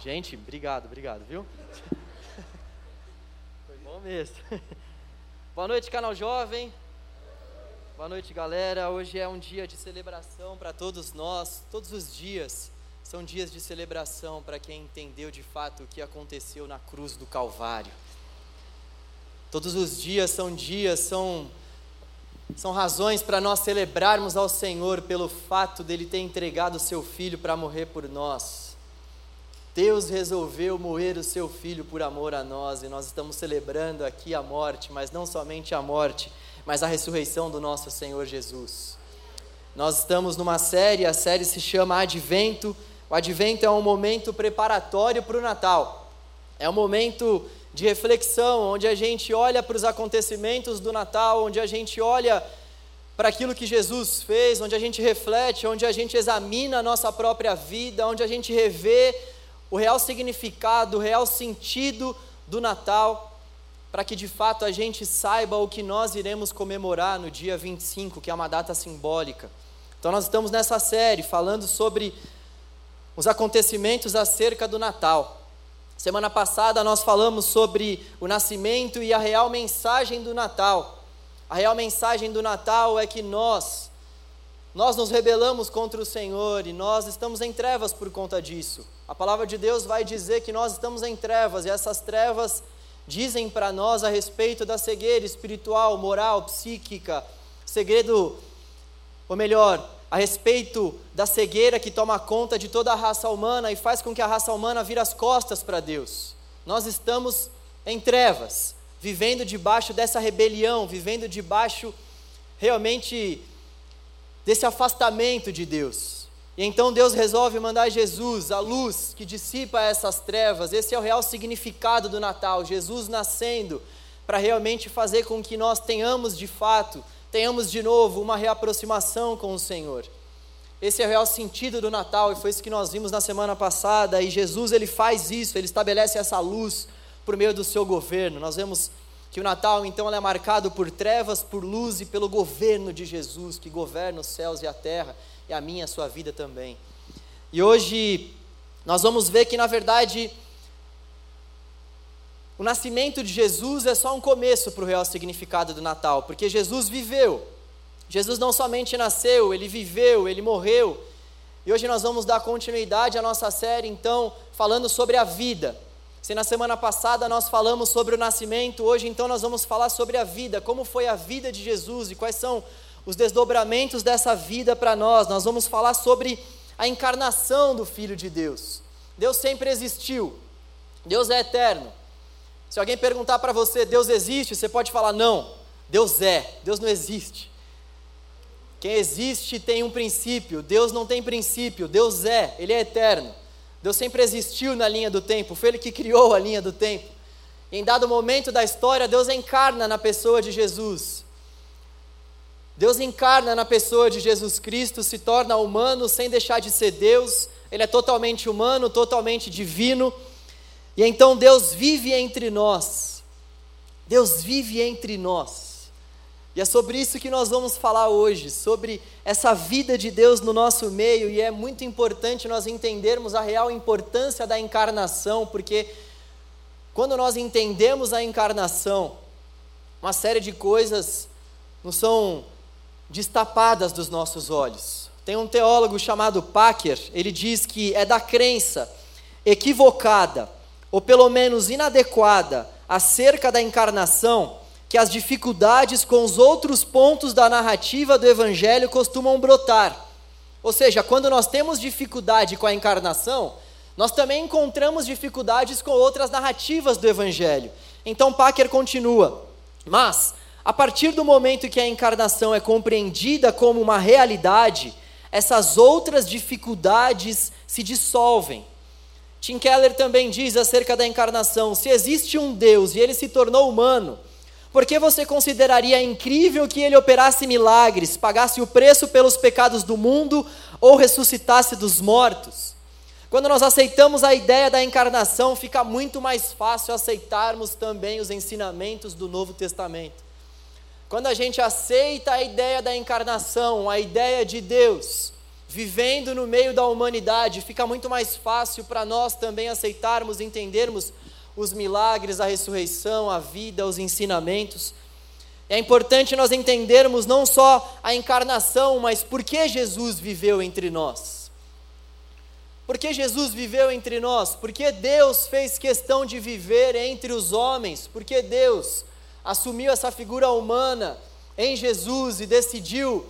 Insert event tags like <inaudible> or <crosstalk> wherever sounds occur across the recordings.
Gente, obrigado, obrigado, viu? Foi bom mesmo. Boa noite, canal jovem. Boa noite, galera. Hoje é um dia de celebração para todos nós. Todos os dias são dias de celebração para quem entendeu de fato o que aconteceu na cruz do Calvário. Todos os dias são dias, são são razões para nós celebrarmos ao Senhor pelo fato dele ter entregado o seu filho para morrer por nós. Deus resolveu moer o seu filho por amor a nós e nós estamos celebrando aqui a morte, mas não somente a morte, mas a ressurreição do nosso Senhor Jesus. Nós estamos numa série, a série se chama Advento. O Advento é um momento preparatório para o Natal. É um momento de reflexão, onde a gente olha para os acontecimentos do Natal, onde a gente olha para aquilo que Jesus fez, onde a gente reflete, onde a gente examina a nossa própria vida, onde a gente revê o real significado, o real sentido do Natal, para que de fato a gente saiba o que nós iremos comemorar no dia 25, que é uma data simbólica. Então, nós estamos nessa série falando sobre os acontecimentos acerca do Natal. Semana passada nós falamos sobre o nascimento e a real mensagem do Natal. A real mensagem do Natal é que nós, nós nos rebelamos contra o Senhor e nós estamos em trevas por conta disso. A palavra de Deus vai dizer que nós estamos em trevas e essas trevas dizem para nós a respeito da cegueira espiritual, moral, psíquica, segredo, ou melhor, a respeito da cegueira que toma conta de toda a raça humana e faz com que a raça humana vire as costas para Deus. Nós estamos em trevas, vivendo debaixo dessa rebelião, vivendo debaixo realmente desse afastamento de Deus. E então Deus resolve mandar Jesus, a luz que dissipa essas trevas. Esse é o real significado do Natal, Jesus nascendo para realmente fazer com que nós tenhamos de fato, tenhamos de novo uma reaproximação com o Senhor. Esse é o real sentido do Natal e foi isso que nós vimos na semana passada. E Jesus ele faz isso, ele estabelece essa luz por meio do seu governo. Nós vemos que o Natal então é marcado por trevas, por luz e pelo governo de Jesus, que governa os céus e a terra, e a minha e a sua vida também. E hoje nós vamos ver que na verdade o nascimento de Jesus é só um começo para o real significado do Natal, porque Jesus viveu. Jesus não somente nasceu, ele viveu, ele morreu. E hoje nós vamos dar continuidade à nossa série, então, falando sobre a vida. Se na semana passada nós falamos sobre o nascimento, hoje então nós vamos falar sobre a vida, como foi a vida de Jesus e quais são os desdobramentos dessa vida para nós. Nós vamos falar sobre a encarnação do Filho de Deus. Deus sempre existiu, Deus é eterno. Se alguém perguntar para você, Deus existe, você pode falar, não, Deus é, Deus não existe. Quem existe tem um princípio, Deus não tem princípio, Deus é, Ele é eterno. Deus sempre existiu na linha do tempo, foi Ele que criou a linha do tempo. Em dado momento da história, Deus encarna na pessoa de Jesus. Deus encarna na pessoa de Jesus Cristo, se torna humano sem deixar de ser Deus, Ele é totalmente humano, totalmente divino, e então Deus vive entre nós. Deus vive entre nós. E é sobre isso que nós vamos falar hoje, sobre essa vida de Deus no nosso meio, e é muito importante nós entendermos a real importância da encarnação, porque quando nós entendemos a encarnação, uma série de coisas não são destapadas dos nossos olhos. Tem um teólogo chamado Packer, ele diz que é da crença equivocada, ou pelo menos inadequada, acerca da encarnação que as dificuldades com os outros pontos da narrativa do Evangelho costumam brotar. Ou seja, quando nós temos dificuldade com a encarnação, nós também encontramos dificuldades com outras narrativas do Evangelho. Então Packer continua: Mas, a partir do momento que a encarnação é compreendida como uma realidade, essas outras dificuldades se dissolvem. Tim Keller também diz acerca da encarnação: se existe um Deus e ele se tornou humano, por que você consideraria incrível que ele operasse milagres, pagasse o preço pelos pecados do mundo ou ressuscitasse dos mortos? Quando nós aceitamos a ideia da encarnação, fica muito mais fácil aceitarmos também os ensinamentos do Novo Testamento. Quando a gente aceita a ideia da encarnação, a ideia de Deus, vivendo no meio da humanidade, fica muito mais fácil para nós também aceitarmos, entendermos os milagres, a ressurreição, a vida, os ensinamentos. É importante nós entendermos não só a encarnação, mas por que Jesus viveu entre nós. Por que Jesus viveu entre nós? Porque Deus fez questão de viver entre os homens, porque Deus assumiu essa figura humana em Jesus e decidiu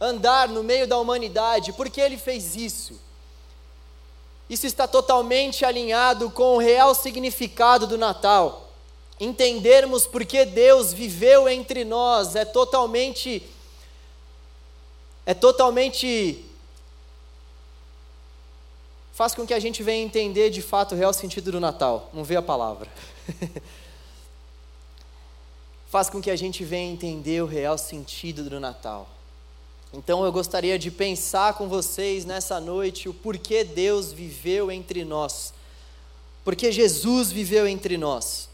andar no meio da humanidade, porque ele fez isso. Isso está totalmente alinhado com o real significado do Natal entendermos porque Deus viveu entre nós é totalmente é totalmente faz com que a gente venha entender de fato o real sentido do Natal, não vê a palavra. <laughs> faz com que a gente venha entender o real sentido do Natal. Então eu gostaria de pensar com vocês nessa noite o porquê Deus viveu entre nós. Porque Jesus viveu entre nós.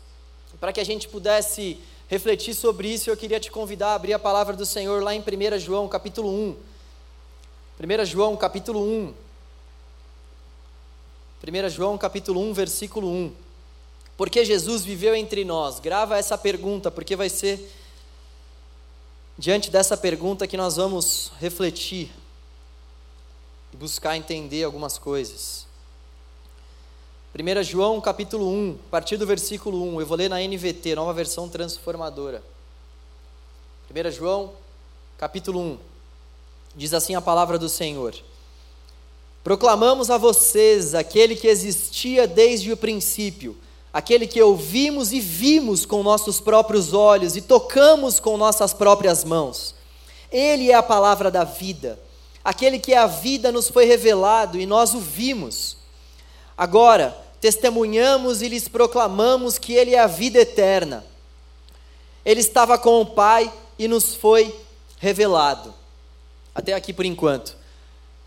Para que a gente pudesse refletir sobre isso, eu queria te convidar a abrir a palavra do Senhor lá em 1 João, capítulo 1. 1 João, capítulo 1. 1 João, capítulo 1, versículo 1. Porque Jesus viveu entre nós? Grava essa pergunta, porque vai ser diante dessa pergunta que nós vamos refletir e buscar entender algumas coisas. 1 João capítulo 1, a partir do versículo 1, eu vou ler na NVT, nova versão transformadora. 1 João capítulo 1, diz assim a palavra do Senhor: Proclamamos a vocês aquele que existia desde o princípio, aquele que ouvimos e vimos com nossos próprios olhos e tocamos com nossas próprias mãos. Ele é a palavra da vida. Aquele que é a vida nos foi revelado e nós o vimos. Agora, testemunhamos e lhes proclamamos que Ele é a vida eterna. Ele estava com o Pai e nos foi revelado. Até aqui por enquanto.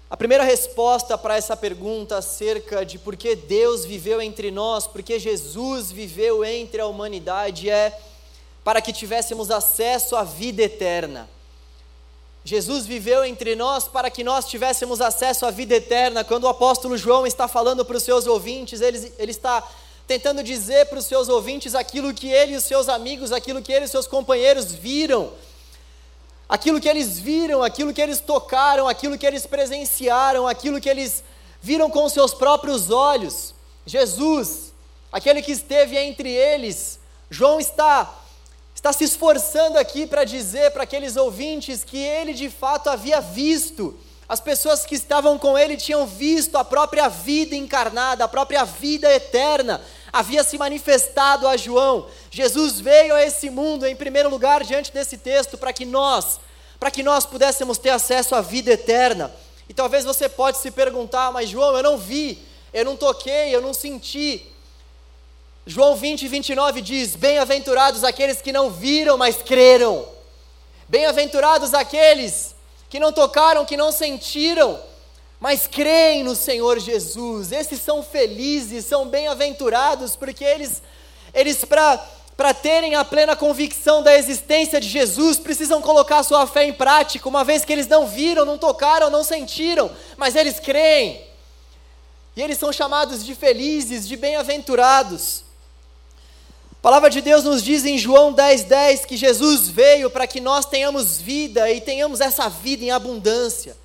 A primeira resposta para essa pergunta acerca de por que Deus viveu entre nós, por que Jesus viveu entre a humanidade, é para que tivéssemos acesso à vida eterna. Jesus viveu entre nós para que nós tivéssemos acesso à vida eterna. Quando o apóstolo João está falando para os seus ouvintes, ele, ele está tentando dizer para os seus ouvintes aquilo que ele e os seus amigos, aquilo que ele e os seus companheiros viram, aquilo que eles viram, aquilo que eles tocaram, aquilo que eles presenciaram, aquilo que eles viram com seus próprios olhos. Jesus, aquele que esteve entre eles, João está está se esforçando aqui para dizer para aqueles ouvintes que ele de fato havia visto. As pessoas que estavam com ele tinham visto a própria vida encarnada, a própria vida eterna, havia se manifestado a João. Jesus veio a esse mundo, em primeiro lugar, diante desse texto, para que nós, para que nós pudéssemos ter acesso à vida eterna. E talvez você pode se perguntar, mas João, eu não vi, eu não toquei, eu não senti. João 20, 29 diz: Bem-aventurados aqueles que não viram, mas creram. Bem-aventurados aqueles que não tocaram, que não sentiram, mas creem no Senhor Jesus. Esses são felizes, são bem-aventurados, porque eles, eles para terem a plena convicção da existência de Jesus, precisam colocar sua fé em prática, uma vez que eles não viram, não tocaram, não sentiram, mas eles creem. E eles são chamados de felizes, de bem-aventurados. A palavra de Deus nos diz em João 10,10 10, que Jesus veio para que nós tenhamos vida e tenhamos essa vida em abundância.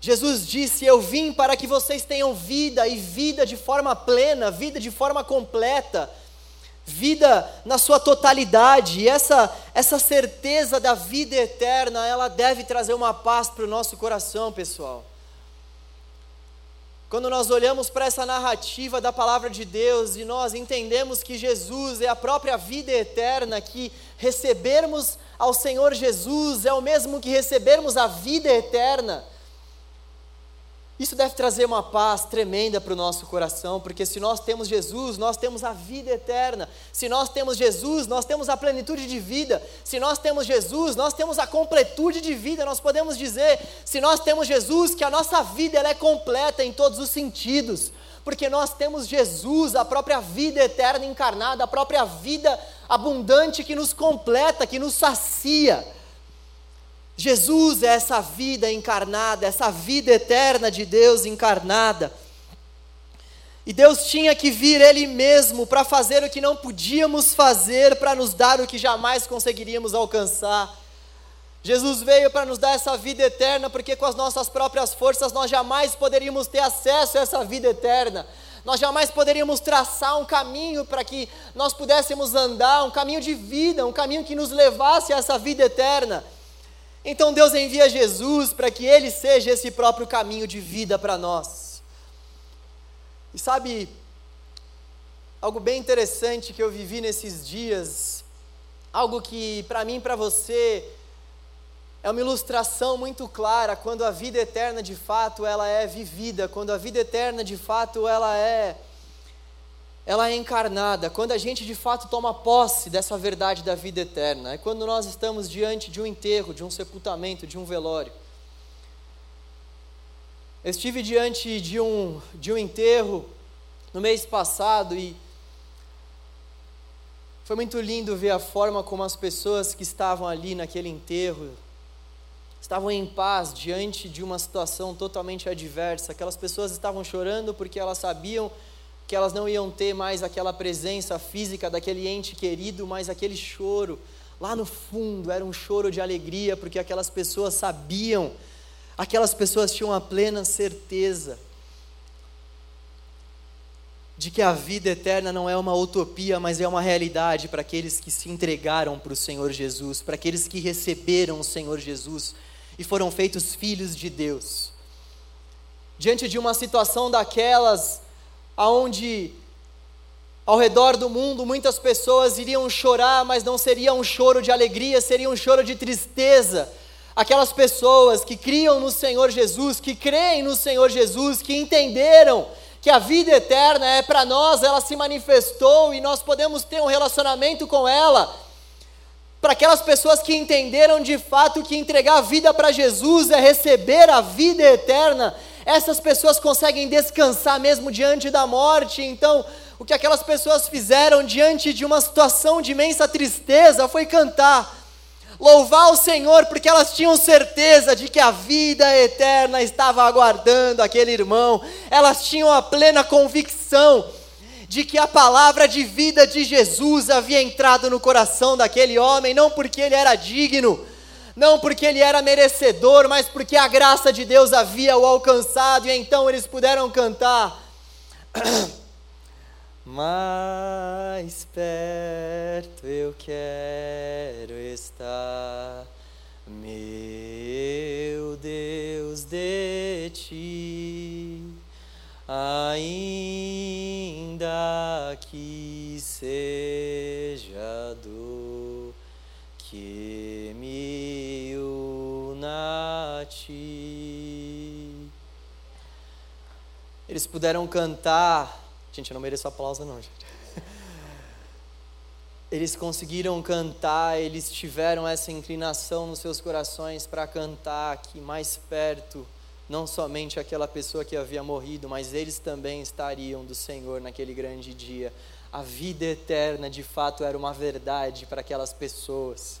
Jesus disse: Eu vim para que vocês tenham vida e vida de forma plena, vida de forma completa, vida na sua totalidade. E essa, essa certeza da vida eterna, ela deve trazer uma paz para o nosso coração, pessoal. Quando nós olhamos para essa narrativa da palavra de Deus e nós entendemos que Jesus é a própria vida eterna, que recebermos ao Senhor Jesus é o mesmo que recebermos a vida eterna, isso deve trazer uma paz tremenda para o nosso coração, porque se nós temos Jesus, nós temos a vida eterna. Se nós temos Jesus, nós temos a plenitude de vida. Se nós temos Jesus, nós temos a completude de vida. Nós podemos dizer, se nós temos Jesus, que a nossa vida ela é completa em todos os sentidos, porque nós temos Jesus, a própria vida eterna encarnada, a própria vida abundante que nos completa, que nos sacia. Jesus é essa vida encarnada, essa vida eterna de Deus encarnada. E Deus tinha que vir Ele mesmo para fazer o que não podíamos fazer, para nos dar o que jamais conseguiríamos alcançar. Jesus veio para nos dar essa vida eterna, porque com as nossas próprias forças nós jamais poderíamos ter acesso a essa vida eterna. Nós jamais poderíamos traçar um caminho para que nós pudéssemos andar, um caminho de vida, um caminho que nos levasse a essa vida eterna. Então Deus envia Jesus para que Ele seja esse próprio caminho de vida para nós. E sabe, algo bem interessante que eu vivi nesses dias, algo que para mim e para você é uma ilustração muito clara quando a vida eterna de fato ela é vivida, quando a vida eterna de fato ela é ela é encarnada, quando a gente de fato toma posse dessa verdade da vida eterna, é quando nós estamos diante de um enterro, de um sepultamento, de um velório. Eu estive diante de um, de um enterro no mês passado e foi muito lindo ver a forma como as pessoas que estavam ali naquele enterro estavam em paz diante de uma situação totalmente adversa. Aquelas pessoas estavam chorando porque elas sabiam que elas não iam ter mais aquela presença física daquele ente querido, mas aquele choro lá no fundo era um choro de alegria, porque aquelas pessoas sabiam, aquelas pessoas tinham a plena certeza de que a vida eterna não é uma utopia, mas é uma realidade para aqueles que se entregaram para o Senhor Jesus, para aqueles que receberam o Senhor Jesus e foram feitos filhos de Deus. Diante de uma situação daquelas, aonde ao redor do mundo muitas pessoas iriam chorar, mas não seria um choro de alegria, seria um choro de tristeza. Aquelas pessoas que criam no Senhor Jesus, que creem no Senhor Jesus, que entenderam que a vida eterna é para nós, ela se manifestou e nós podemos ter um relacionamento com ela. Para aquelas pessoas que entenderam de fato que entregar a vida para Jesus é receber a vida eterna, essas pessoas conseguem descansar mesmo diante da morte. Então, o que aquelas pessoas fizeram diante de uma situação de imensa tristeza foi cantar, louvar o Senhor, porque elas tinham certeza de que a vida eterna estava aguardando aquele irmão, elas tinham a plena convicção de que a palavra de vida de Jesus havia entrado no coração daquele homem, não porque ele era digno, não porque ele era merecedor, mas porque a graça de Deus havia o alcançado, e então eles puderam cantar. <clears throat> Mais perto eu quero estar, meu Deus, de ti, ainda que seja ti. Eles puderam cantar. Gente, eu não mereço aplauso, não, gente. <laughs> Eles conseguiram cantar, eles tiveram essa inclinação nos seus corações para cantar aqui mais perto, não somente aquela pessoa que havia morrido, mas eles também estariam do Senhor naquele grande dia a vida eterna de fato era uma verdade para aquelas pessoas.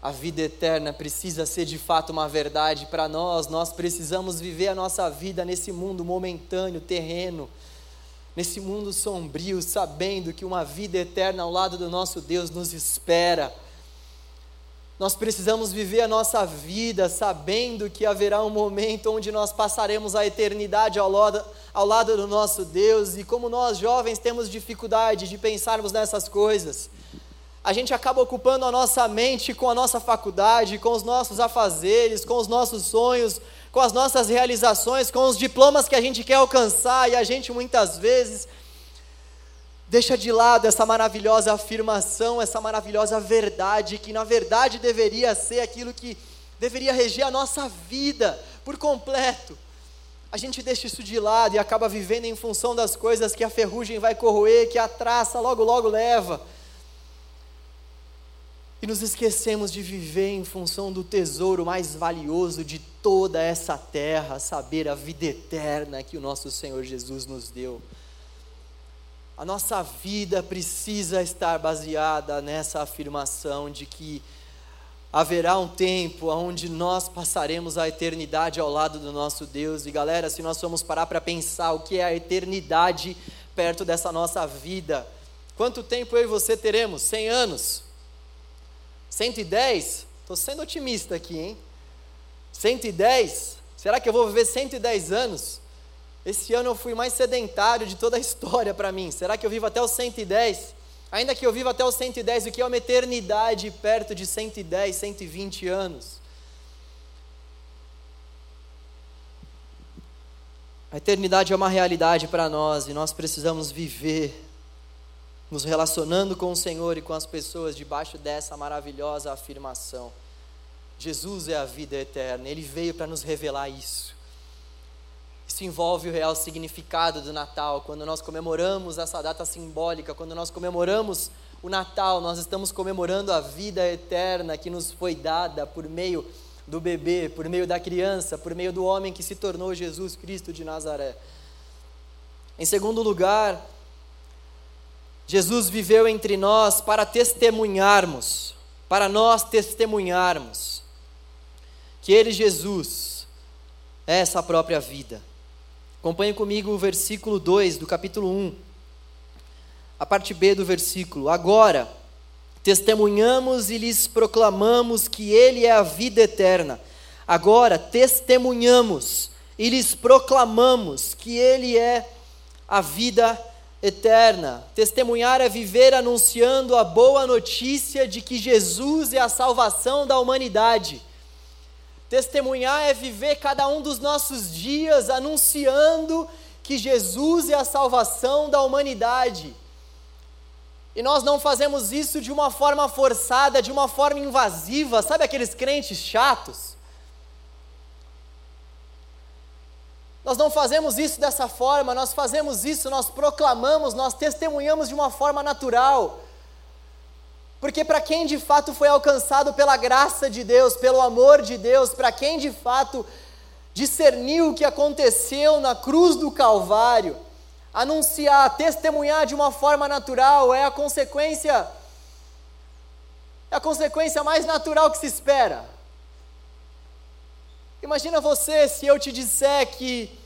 A vida eterna precisa ser de fato uma verdade para nós. Nós precisamos viver a nossa vida nesse mundo momentâneo, terreno, nesse mundo sombrio, sabendo que uma vida eterna ao lado do nosso Deus nos espera. Nós precisamos viver a nossa vida sabendo que haverá um momento onde nós passaremos a eternidade ao lado, ao lado do nosso Deus, e como nós jovens temos dificuldade de pensarmos nessas coisas, a gente acaba ocupando a nossa mente com a nossa faculdade, com os nossos afazeres, com os nossos sonhos, com as nossas realizações, com os diplomas que a gente quer alcançar, e a gente muitas vezes Deixa de lado essa maravilhosa afirmação, essa maravilhosa verdade, que na verdade deveria ser aquilo que deveria reger a nossa vida por completo. A gente deixa isso de lado e acaba vivendo em função das coisas que a ferrugem vai corroer, que a traça logo, logo leva. E nos esquecemos de viver em função do tesouro mais valioso de toda essa terra, saber a vida eterna que o nosso Senhor Jesus nos deu. A nossa vida precisa estar baseada nessa afirmação de que haverá um tempo onde nós passaremos a eternidade ao lado do nosso Deus. E galera, se nós formos parar para pensar o que é a eternidade perto dessa nossa vida, quanto tempo eu e você teremos? 100 anos? 110? Estou sendo otimista aqui, hein? 110? Será que eu vou viver 110 anos? Esse ano eu fui mais sedentário de toda a <laughs> história para mim. Será que eu vivo até os 110? Ainda que eu viva até os 110, o que é uma eternidade perto de 110, 120 anos? A eternidade é uma realidade para nós e nós precisamos viver nos relacionando com o Senhor e com as pessoas debaixo dessa maravilhosa afirmação. Jesus é a vida eterna, ele veio para nos revelar isso. Isso envolve o real significado do Natal. Quando nós comemoramos essa data simbólica, quando nós comemoramos o Natal, nós estamos comemorando a vida eterna que nos foi dada por meio do bebê, por meio da criança, por meio do homem que se tornou Jesus Cristo de Nazaré. Em segundo lugar, Jesus viveu entre nós para testemunharmos, para nós testemunharmos que Ele, Jesus, é essa própria vida. Acompanhe comigo o versículo 2 do capítulo 1, a parte B do versículo. Agora, testemunhamos e lhes proclamamos que Ele é a vida eterna. Agora, testemunhamos e lhes proclamamos que Ele é a vida eterna. Testemunhar é viver anunciando a boa notícia de que Jesus é a salvação da humanidade. Testemunhar é viver cada um dos nossos dias anunciando que Jesus é a salvação da humanidade. E nós não fazemos isso de uma forma forçada, de uma forma invasiva, sabe aqueles crentes chatos? Nós não fazemos isso dessa forma, nós fazemos isso, nós proclamamos, nós testemunhamos de uma forma natural. Porque para quem de fato foi alcançado pela graça de Deus, pelo amor de Deus, para quem de fato discerniu o que aconteceu na cruz do Calvário, anunciar, testemunhar de uma forma natural é a consequência é a consequência mais natural que se espera. Imagina você se eu te disser que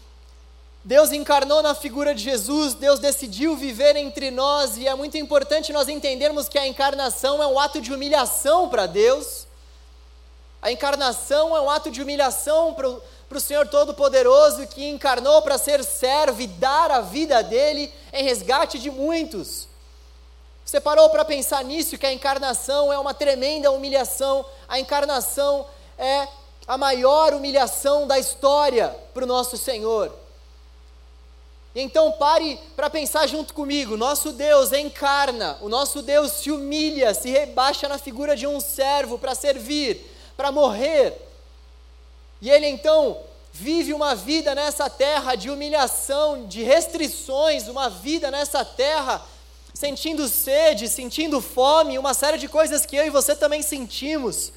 Deus encarnou na figura de Jesus, Deus decidiu viver entre nós, e é muito importante nós entendermos que a encarnação é um ato de humilhação para Deus. A encarnação é um ato de humilhação para o Senhor Todo-Poderoso que encarnou para ser servo e dar a vida dele em resgate de muitos. Você parou para pensar nisso, que a encarnação é uma tremenda humilhação, a encarnação é a maior humilhação da história para o nosso Senhor. Então pare para pensar junto comigo. Nosso Deus encarna, o nosso Deus se humilha, se rebaixa na figura de um servo para servir, para morrer. E ele então vive uma vida nessa terra de humilhação, de restrições, uma vida nessa terra sentindo sede, sentindo fome, uma série de coisas que eu e você também sentimos.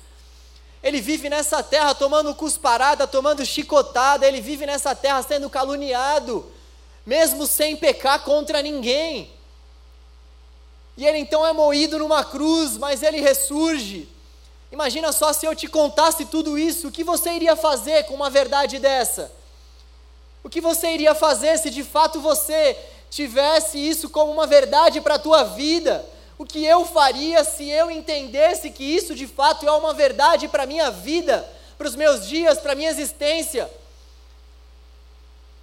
Ele vive nessa terra tomando cusparada, tomando chicotada, ele vive nessa terra sendo caluniado mesmo sem pecar contra ninguém. E ele então é moído numa cruz, mas ele ressurge. Imagina só se eu te contasse tudo isso, o que você iria fazer com uma verdade dessa? O que você iria fazer se de fato você tivesse isso como uma verdade para a tua vida? O que eu faria se eu entendesse que isso de fato é uma verdade para a minha vida, para os meus dias, para a minha existência?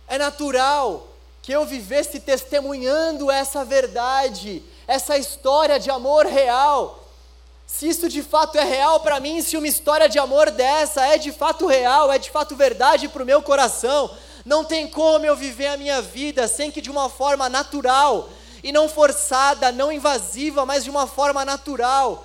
É natural que eu vivesse testemunhando essa verdade, essa história de amor real. Se isso de fato é real para mim, se uma história de amor dessa é de fato real, é de fato verdade para o meu coração, não tem como eu viver a minha vida sem que de uma forma natural, e não forçada, não invasiva, mas de uma forma natural.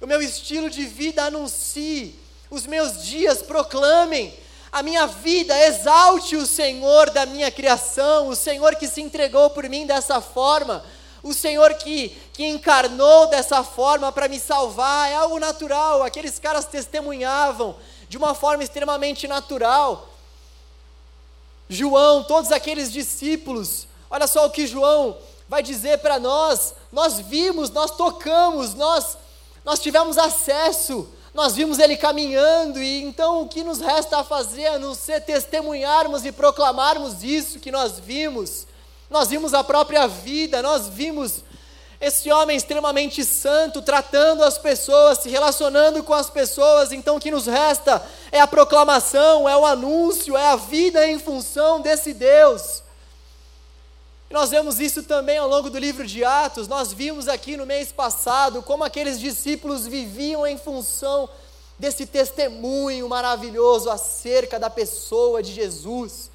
O meu estilo de vida anuncie, os meus dias proclamem a minha vida exalte o Senhor da minha criação, o Senhor que se entregou por mim dessa forma, o Senhor que, que encarnou dessa forma para me salvar, é algo natural. Aqueles caras testemunhavam de uma forma extremamente natural. João, todos aqueles discípulos, olha só o que João vai dizer para nós: nós vimos, nós tocamos, nós, nós tivemos acesso nós vimos ele caminhando, e então o que nos resta a fazer não ser testemunharmos e proclamarmos isso que nós vimos. Nós vimos a própria vida, nós vimos esse homem extremamente santo tratando as pessoas, se relacionando com as pessoas, então o que nos resta é a proclamação, é o anúncio, é a vida em função desse Deus. Nós vemos isso também ao longo do livro de Atos. Nós vimos aqui no mês passado como aqueles discípulos viviam em função desse testemunho maravilhoso acerca da pessoa de Jesus.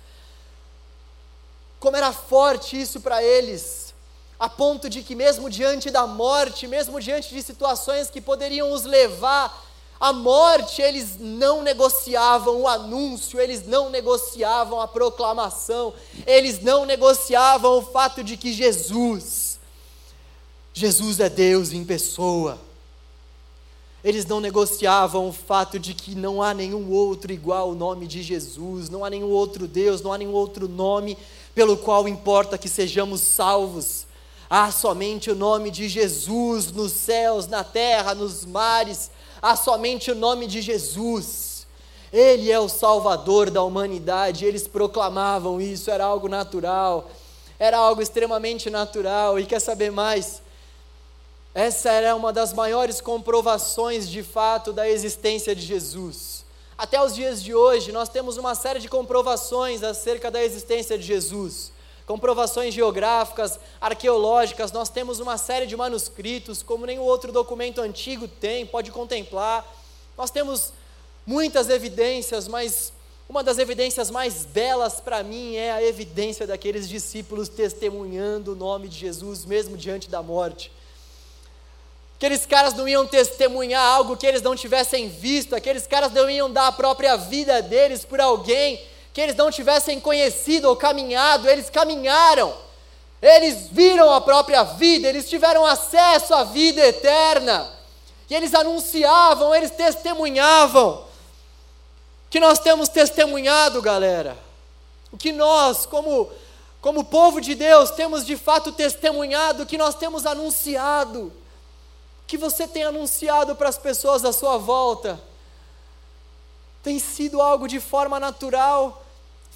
Como era forte isso para eles, a ponto de que, mesmo diante da morte, mesmo diante de situações que poderiam os levar a morte, eles não negociavam o anúncio, eles não negociavam a proclamação, eles não negociavam o fato de que Jesus, Jesus é Deus em pessoa. Eles não negociavam o fato de que não há nenhum outro igual ao nome de Jesus, não há nenhum outro Deus, não há nenhum outro nome pelo qual importa que sejamos salvos. Há somente o nome de Jesus nos céus, na terra, nos mares há somente o nome de Jesus. Ele é o Salvador da humanidade, eles proclamavam isso, era algo natural, era algo extremamente natural. E quer saber mais? Essa era uma das maiores comprovações de fato da existência de Jesus. Até os dias de hoje, nós temos uma série de comprovações acerca da existência de Jesus comprovações geográficas, arqueológicas, nós temos uma série de manuscritos, como nenhum outro documento antigo tem, pode contemplar. Nós temos muitas evidências, mas uma das evidências mais belas para mim é a evidência daqueles discípulos testemunhando o nome de Jesus, mesmo diante da morte. Aqueles caras não iam testemunhar algo que eles não tivessem visto, aqueles caras não iam dar a própria vida deles por alguém que eles não tivessem conhecido ou caminhado, eles caminharam, eles viram a própria vida, eles tiveram acesso à vida eterna, e eles anunciavam, eles testemunhavam, que nós temos testemunhado, galera, o que nós, como, como povo de Deus, temos de fato testemunhado, o que nós temos anunciado, que você tem anunciado para as pessoas à sua volta, tem sido algo de forma natural,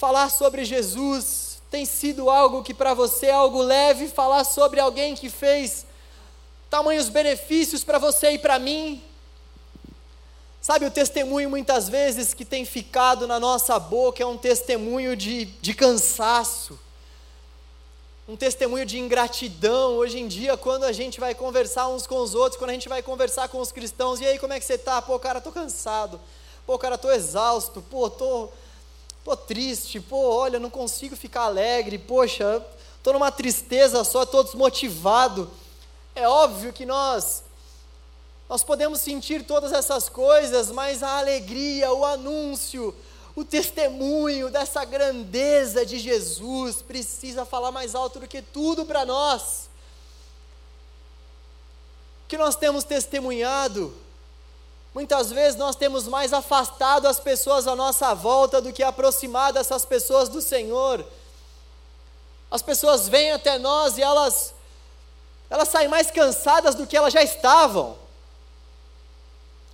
falar sobre Jesus tem sido algo que para você é algo leve, falar sobre alguém que fez tamanhos benefícios para você e para mim. Sabe, o testemunho muitas vezes que tem ficado na nossa boca é um testemunho de, de cansaço, um testemunho de ingratidão. Hoje em dia, quando a gente vai conversar uns com os outros, quando a gente vai conversar com os cristãos, e aí, como é que você está? Pô, cara, estou cansado. Pô, cara, estou exausto. Pô, estou. Tô Tô triste, pô, olha, não consigo ficar alegre, poxa, tô numa tristeza só, tô desmotivado. É óbvio que nós nós podemos sentir todas essas coisas, mas a alegria, o anúncio, o testemunho dessa grandeza de Jesus precisa falar mais alto do que tudo para nós. Que nós temos testemunhado Muitas vezes nós temos mais afastado as pessoas à nossa volta do que aproximado essas pessoas do Senhor. As pessoas vêm até nós e elas elas saem mais cansadas do que elas já estavam.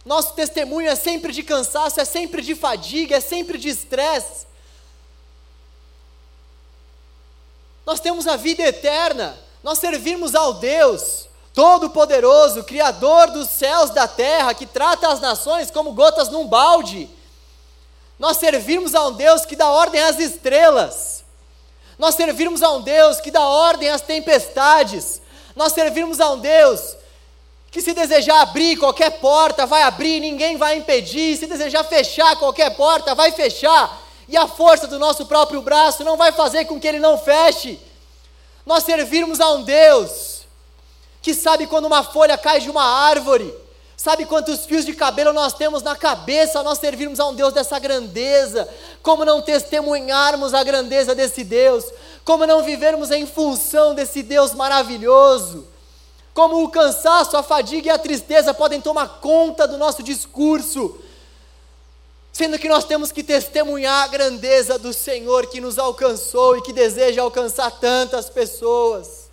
Nosso testemunho é sempre de cansaço, é sempre de fadiga, é sempre de estresse. Nós temos a vida eterna, nós servimos ao Deus Todo-Poderoso, Criador dos céus e da terra, que trata as nações como gotas num balde. Nós servimos a um Deus que dá ordem às estrelas. Nós servimos a um Deus que dá ordem às tempestades. Nós servimos a um Deus que, se desejar abrir qualquer porta, vai abrir, ninguém vai impedir. Se desejar fechar qualquer porta, vai fechar. E a força do nosso próprio braço não vai fazer com que ele não feche. Nós servimos a um Deus que sabe quando uma folha cai de uma árvore, sabe quantos fios de cabelo nós temos na cabeça, nós servirmos a um Deus dessa grandeza, como não testemunharmos a grandeza desse Deus, como não vivermos em função desse Deus maravilhoso, como o cansaço, a fadiga e a tristeza podem tomar conta do nosso discurso, sendo que nós temos que testemunhar a grandeza do Senhor que nos alcançou e que deseja alcançar tantas pessoas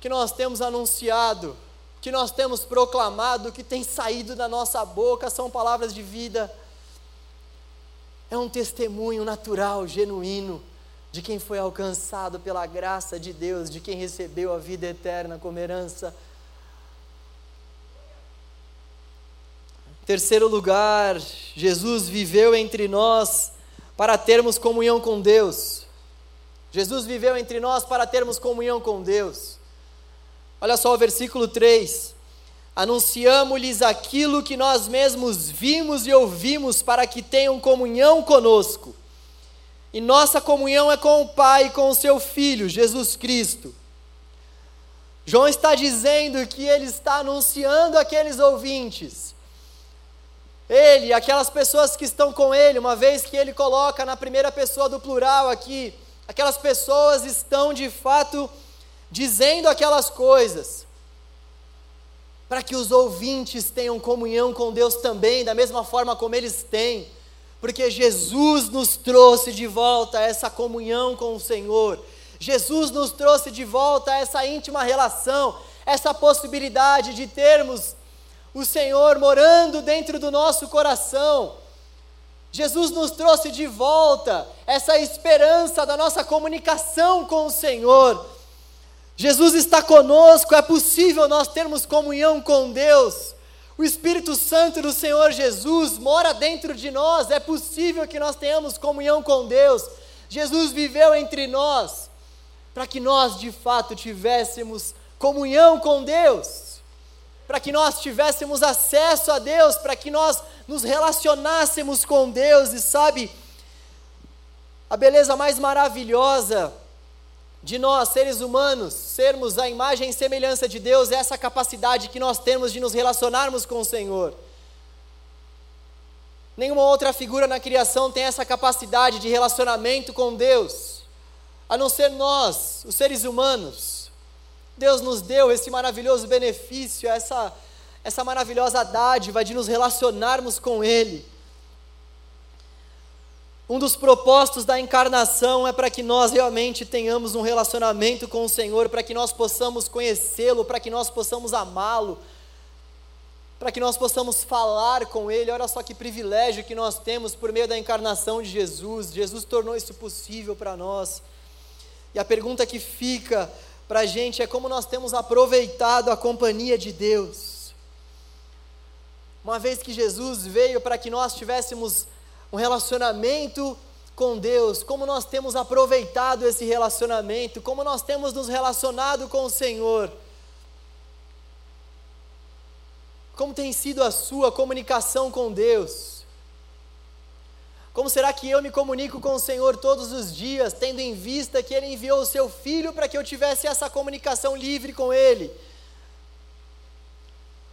que nós temos anunciado que nós temos proclamado, que tem saído da nossa boca, são palavras de vida. É um testemunho natural, genuíno, de quem foi alcançado pela graça de Deus, de quem recebeu a vida eterna como herança. Terceiro lugar, Jesus viveu entre nós para termos comunhão com Deus. Jesus viveu entre nós para termos comunhão com Deus. Olha só o versículo 3. Anunciamos-lhes aquilo que nós mesmos vimos e ouvimos para que tenham comunhão conosco. E nossa comunhão é com o Pai e com o seu Filho, Jesus Cristo. João está dizendo que ele está anunciando aqueles ouvintes. Ele, aquelas pessoas que estão com ele, uma vez que ele coloca na primeira pessoa do plural aqui, aquelas pessoas estão de fato dizendo aquelas coisas, para que os ouvintes tenham comunhão com Deus também, da mesma forma como eles têm, porque Jesus nos trouxe de volta essa comunhão com o Senhor, Jesus nos trouxe de volta essa íntima relação, essa possibilidade de termos o Senhor morando dentro do nosso coração, Jesus nos trouxe de volta essa esperança da nossa comunicação com o Senhor. Jesus está conosco, é possível nós termos comunhão com Deus. O Espírito Santo do Senhor Jesus mora dentro de nós, é possível que nós tenhamos comunhão com Deus. Jesus viveu entre nós para que nós de fato tivéssemos comunhão com Deus para que nós tivéssemos acesso a Deus, para que nós nos relacionássemos com Deus, e sabe, a beleza mais maravilhosa de nós, seres humanos, sermos a imagem e semelhança de Deus, é essa capacidade que nós temos de nos relacionarmos com o Senhor. Nenhuma outra figura na criação tem essa capacidade de relacionamento com Deus, a não ser nós, os seres humanos. Deus nos deu esse maravilhoso benefício, essa, essa maravilhosa dádiva de nos relacionarmos com Ele. Um dos propósitos da encarnação é para que nós realmente tenhamos um relacionamento com o Senhor, para que nós possamos conhecê-lo, para que nós possamos amá-lo, para que nós possamos falar com Ele. Olha só que privilégio que nós temos por meio da encarnação de Jesus. Jesus tornou isso possível para nós. E a pergunta que fica para a gente é como nós temos aproveitado a companhia de Deus. Uma vez que Jesus veio para que nós tivéssemos um relacionamento com Deus, como nós temos aproveitado esse relacionamento, como nós temos nos relacionado com o Senhor. Como tem sido a sua comunicação com Deus? Como será que eu me comunico com o Senhor todos os dias, tendo em vista que Ele enviou o Seu Filho para que eu tivesse essa comunicação livre com Ele?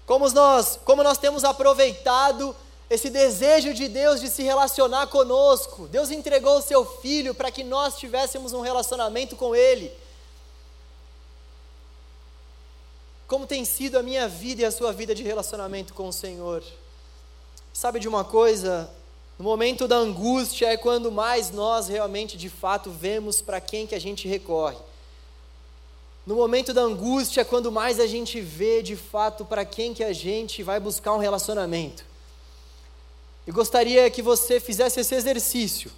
Como nós, como nós temos aproveitado esse desejo de Deus de se relacionar conosco? Deus entregou o Seu Filho para que nós tivéssemos um relacionamento com Ele. Como tem sido a minha vida e a sua vida de relacionamento com o Senhor? Sabe de uma coisa? No momento da angústia é quando mais nós realmente de fato vemos para quem que a gente recorre. No momento da angústia é quando mais a gente vê de fato para quem que a gente vai buscar um relacionamento. Eu gostaria que você fizesse esse exercício.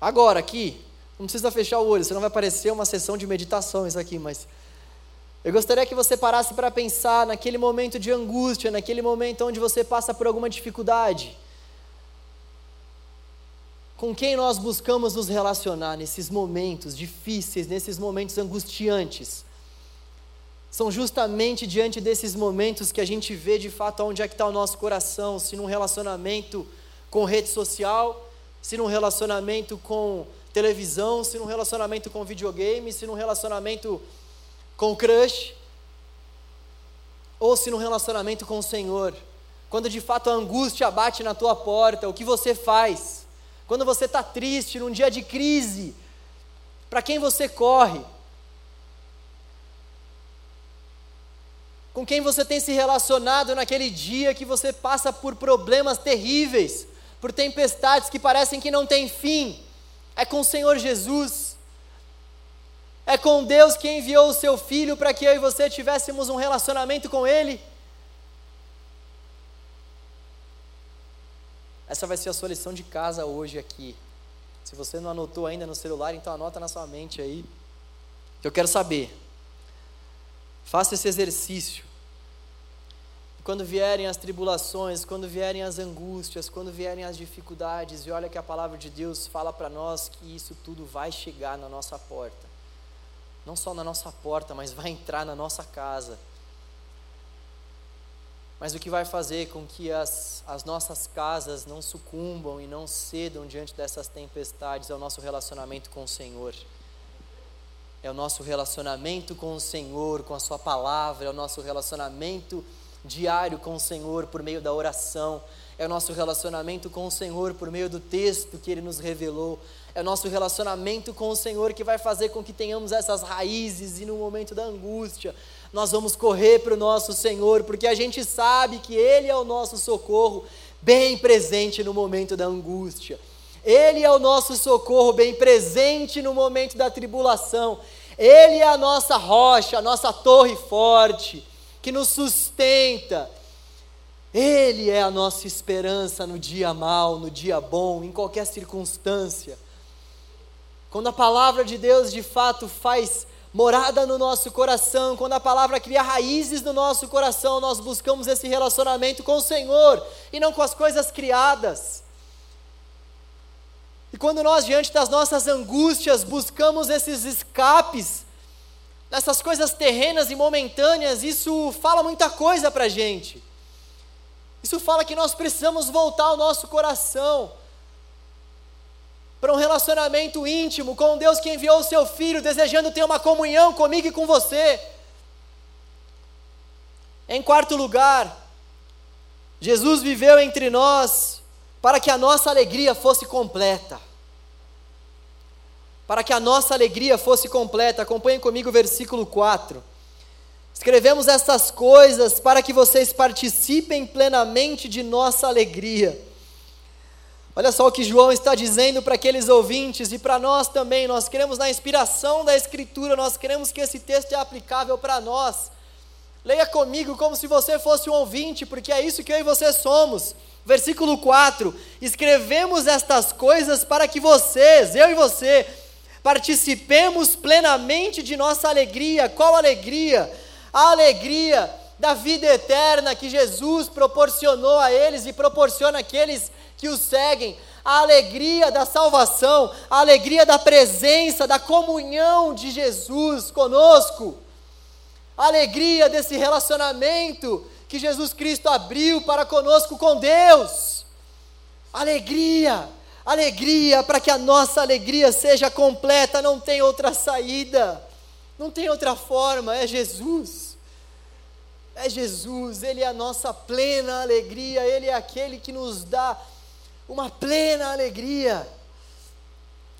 Agora, aqui, não precisa fechar o olho, senão vai parecer uma sessão de meditação isso aqui, mas eu gostaria que você parasse para pensar naquele momento de angústia, naquele momento onde você passa por alguma dificuldade com quem nós buscamos nos relacionar nesses momentos difíceis, nesses momentos angustiantes. São justamente diante desses momentos que a gente vê de fato onde é que está o nosso coração, se num relacionamento com rede social, se num relacionamento com televisão, se num relacionamento com videogame, se num relacionamento com crush, ou se num relacionamento com o Senhor. Quando de fato a angústia bate na tua porta, o que você faz? Quando você está triste, num dia de crise, para quem você corre? Com quem você tem se relacionado naquele dia que você passa por problemas terríveis, por tempestades que parecem que não têm fim? É com o Senhor Jesus. É com Deus que enviou o seu filho para que eu e você tivéssemos um relacionamento com Ele? Essa vai ser a sua lição de casa hoje aqui. Se você não anotou ainda no celular, então anota na sua mente aí. Eu quero saber. Faça esse exercício. Quando vierem as tribulações, quando vierem as angústias, quando vierem as dificuldades, e olha que a palavra de Deus fala para nós que isso tudo vai chegar na nossa porta. Não só na nossa porta, mas vai entrar na nossa casa. Mas o que vai fazer com que as, as nossas casas não sucumbam e não cedam diante dessas tempestades é o nosso relacionamento com o Senhor. É o nosso relacionamento com o Senhor, com a Sua palavra, é o nosso relacionamento diário com o Senhor por meio da oração, é o nosso relacionamento com o Senhor por meio do texto que Ele nos revelou, é o nosso relacionamento com o Senhor que vai fazer com que tenhamos essas raízes e no momento da angústia, nós vamos correr para o nosso Senhor, porque a gente sabe que Ele é o nosso socorro bem presente no momento da angústia. Ele é o nosso socorro bem presente no momento da tribulação. Ele é a nossa rocha, a nossa torre forte, que nos sustenta. Ele é a nossa esperança no dia mal, no dia bom, em qualquer circunstância. Quando a palavra de Deus de fato faz morada no nosso coração, quando a palavra cria raízes no nosso coração, nós buscamos esse relacionamento com o Senhor e não com as coisas criadas. E quando nós, diante das nossas angústias, buscamos esses escapes, nessas coisas terrenas e momentâneas, isso fala muita coisa para a gente. Isso fala que nós precisamos voltar ao nosso coração para um relacionamento íntimo com Deus que enviou o seu filho, desejando ter uma comunhão comigo e com você. Em quarto lugar, Jesus viveu entre nós para que a nossa alegria fosse completa. Para que a nossa alegria fosse completa. Acompanhem comigo o versículo 4. Escrevemos estas coisas para que vocês participem plenamente de nossa alegria. Olha só o que João está dizendo para aqueles ouvintes e para nós também. Nós queremos, na inspiração da Escritura, nós queremos que esse texto é aplicável para nós. Leia comigo como se você fosse um ouvinte, porque é isso que eu e você somos. Versículo 4: Escrevemos estas coisas para que vocês, eu e você, participemos plenamente de nossa alegria. Qual alegria? A alegria da vida eterna que Jesus proporcionou a eles e proporciona àqueles que o seguem, a alegria da salvação, a alegria da presença, da comunhão de Jesus conosco, a alegria desse relacionamento que Jesus Cristo abriu para conosco com Deus. Alegria, alegria para que a nossa alegria seja completa, não tem outra saída, não tem outra forma, é Jesus. É Jesus, Ele é a nossa plena alegria, Ele é aquele que nos dá uma plena alegria.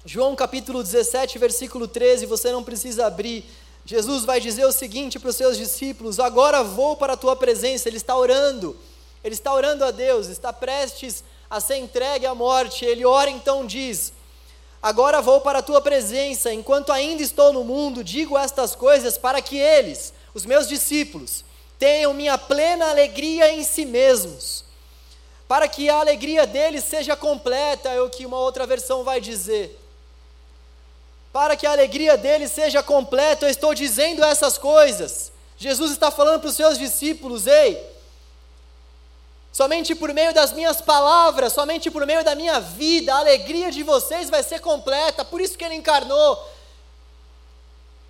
João capítulo 17, versículo 13, você não precisa abrir. Jesus vai dizer o seguinte para os seus discípulos: Agora vou para a tua presença. Ele está orando, ele está orando a Deus, está prestes a ser entregue à morte. Ele ora então diz: Agora vou para a tua presença, enquanto ainda estou no mundo, digo estas coisas para que eles, os meus discípulos, tenham minha plena alegria em si mesmos para que a alegria deles seja completa, é o que uma outra versão vai dizer. Para que a alegria deles seja completa, eu estou dizendo essas coisas. Jesus está falando para os seus discípulos: ei, somente por meio das minhas palavras, somente por meio da minha vida, a alegria de vocês vai ser completa. Por isso que ele encarnou,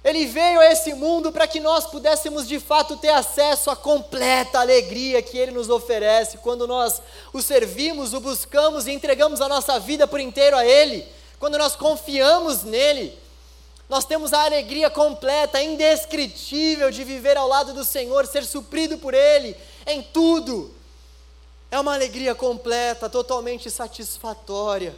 ele veio a esse mundo para que nós pudéssemos de fato ter acesso à completa alegria que Ele nos oferece quando nós o servimos, o buscamos e entregamos a nossa vida por inteiro a Ele, quando nós confiamos nele. Nós temos a alegria completa, indescritível de viver ao lado do Senhor, ser suprido por Ele em tudo. É uma alegria completa, totalmente satisfatória.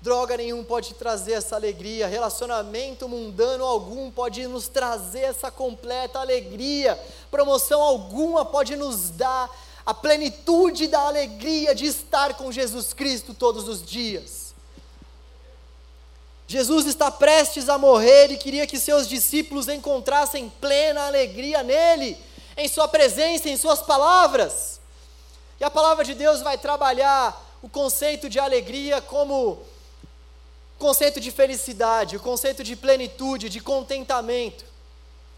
Droga nenhum pode trazer essa alegria, relacionamento mundano algum pode nos trazer essa completa alegria, promoção alguma pode nos dar a plenitude da alegria de estar com Jesus Cristo todos os dias. Jesus está prestes a morrer e queria que seus discípulos encontrassem plena alegria nele, em Sua presença, em Suas palavras. E a palavra de Deus vai trabalhar o conceito de alegria como conceito de felicidade, o conceito de plenitude, de contentamento.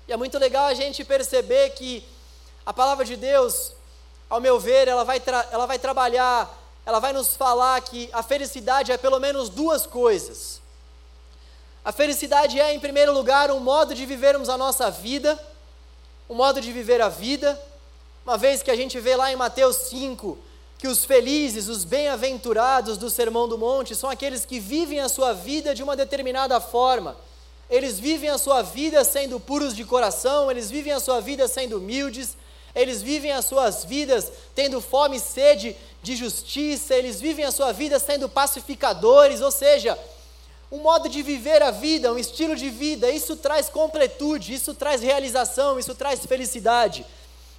E é muito legal a gente perceber que a palavra de Deus, ao meu ver, ela vai, ela vai trabalhar, ela vai nos falar que a felicidade é pelo menos duas coisas. A felicidade é, em primeiro lugar, um modo de vivermos a nossa vida, um modo de viver a vida, uma vez que a gente vê lá em Mateus 5 que os felizes, os bem-aventurados do Sermão do Monte são aqueles que vivem a sua vida de uma determinada forma. Eles vivem a sua vida sendo puros de coração, eles vivem a sua vida sendo humildes, eles vivem as suas vidas tendo fome e sede de justiça, eles vivem a sua vida sendo pacificadores, ou seja, um modo de viver a vida, um estilo de vida, isso traz completude, isso traz realização, isso traz felicidade.